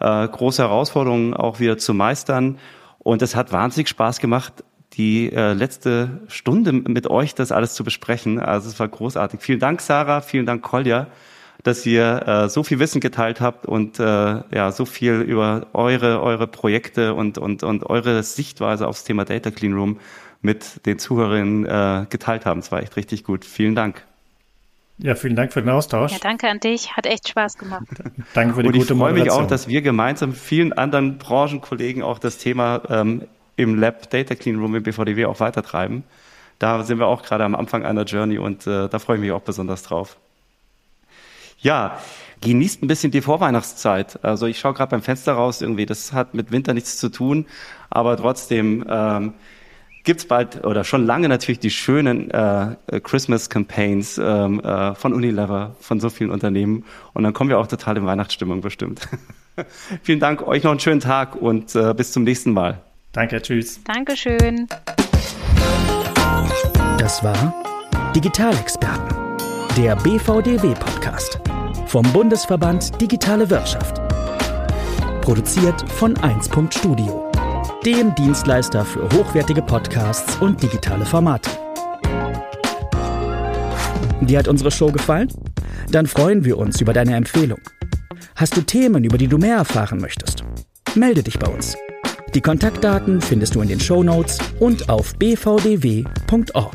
äh, große Herausforderungen auch wieder zu meistern. Und es hat wahnsinnig Spaß gemacht, die äh, letzte Stunde mit euch das alles zu besprechen. Also es war großartig. Vielen Dank, Sarah, vielen Dank, Kolja, dass ihr äh, so viel Wissen geteilt habt und äh, ja so viel über eure eure Projekte und und und eure Sichtweise aufs Thema Data Clean Room mit den Zuhörerinnen äh, geteilt haben. Es war echt richtig gut. Vielen Dank. Ja, vielen Dank für den Austausch. Ja, danke an dich. Hat echt Spaß gemacht. danke für die und gute ich freue mich auch, dass wir gemeinsam mit vielen anderen Branchenkollegen auch das Thema ähm, im Lab Data Clean Room im BVDW auch weitertreiben. Da sind wir auch gerade am Anfang einer Journey und äh, da freue ich mich auch besonders drauf. Ja, genießt ein bisschen die Vorweihnachtszeit. Also ich schaue gerade beim Fenster raus irgendwie, das hat mit Winter nichts zu tun, aber trotzdem ähm, gibt bald oder schon lange natürlich die schönen äh, Christmas Campaigns ähm, äh, von Unilever, von so vielen Unternehmen und dann kommen wir auch total in Weihnachtsstimmung bestimmt. Vielen Dank, euch noch einen schönen Tag und äh, bis zum nächsten Mal. Danke, tschüss. Dankeschön. Das war Digitalexperten, der BVDW-Podcast vom Bundesverband Digitale Wirtschaft. Produziert von 1.studio. Studio dem Dienstleister für hochwertige Podcasts und digitale Formate. Dir hat unsere Show gefallen? Dann freuen wir uns über deine Empfehlung. Hast du Themen, über die du mehr erfahren möchtest? Melde dich bei uns. Die Kontaktdaten findest du in den Show Notes und auf bvdw.org.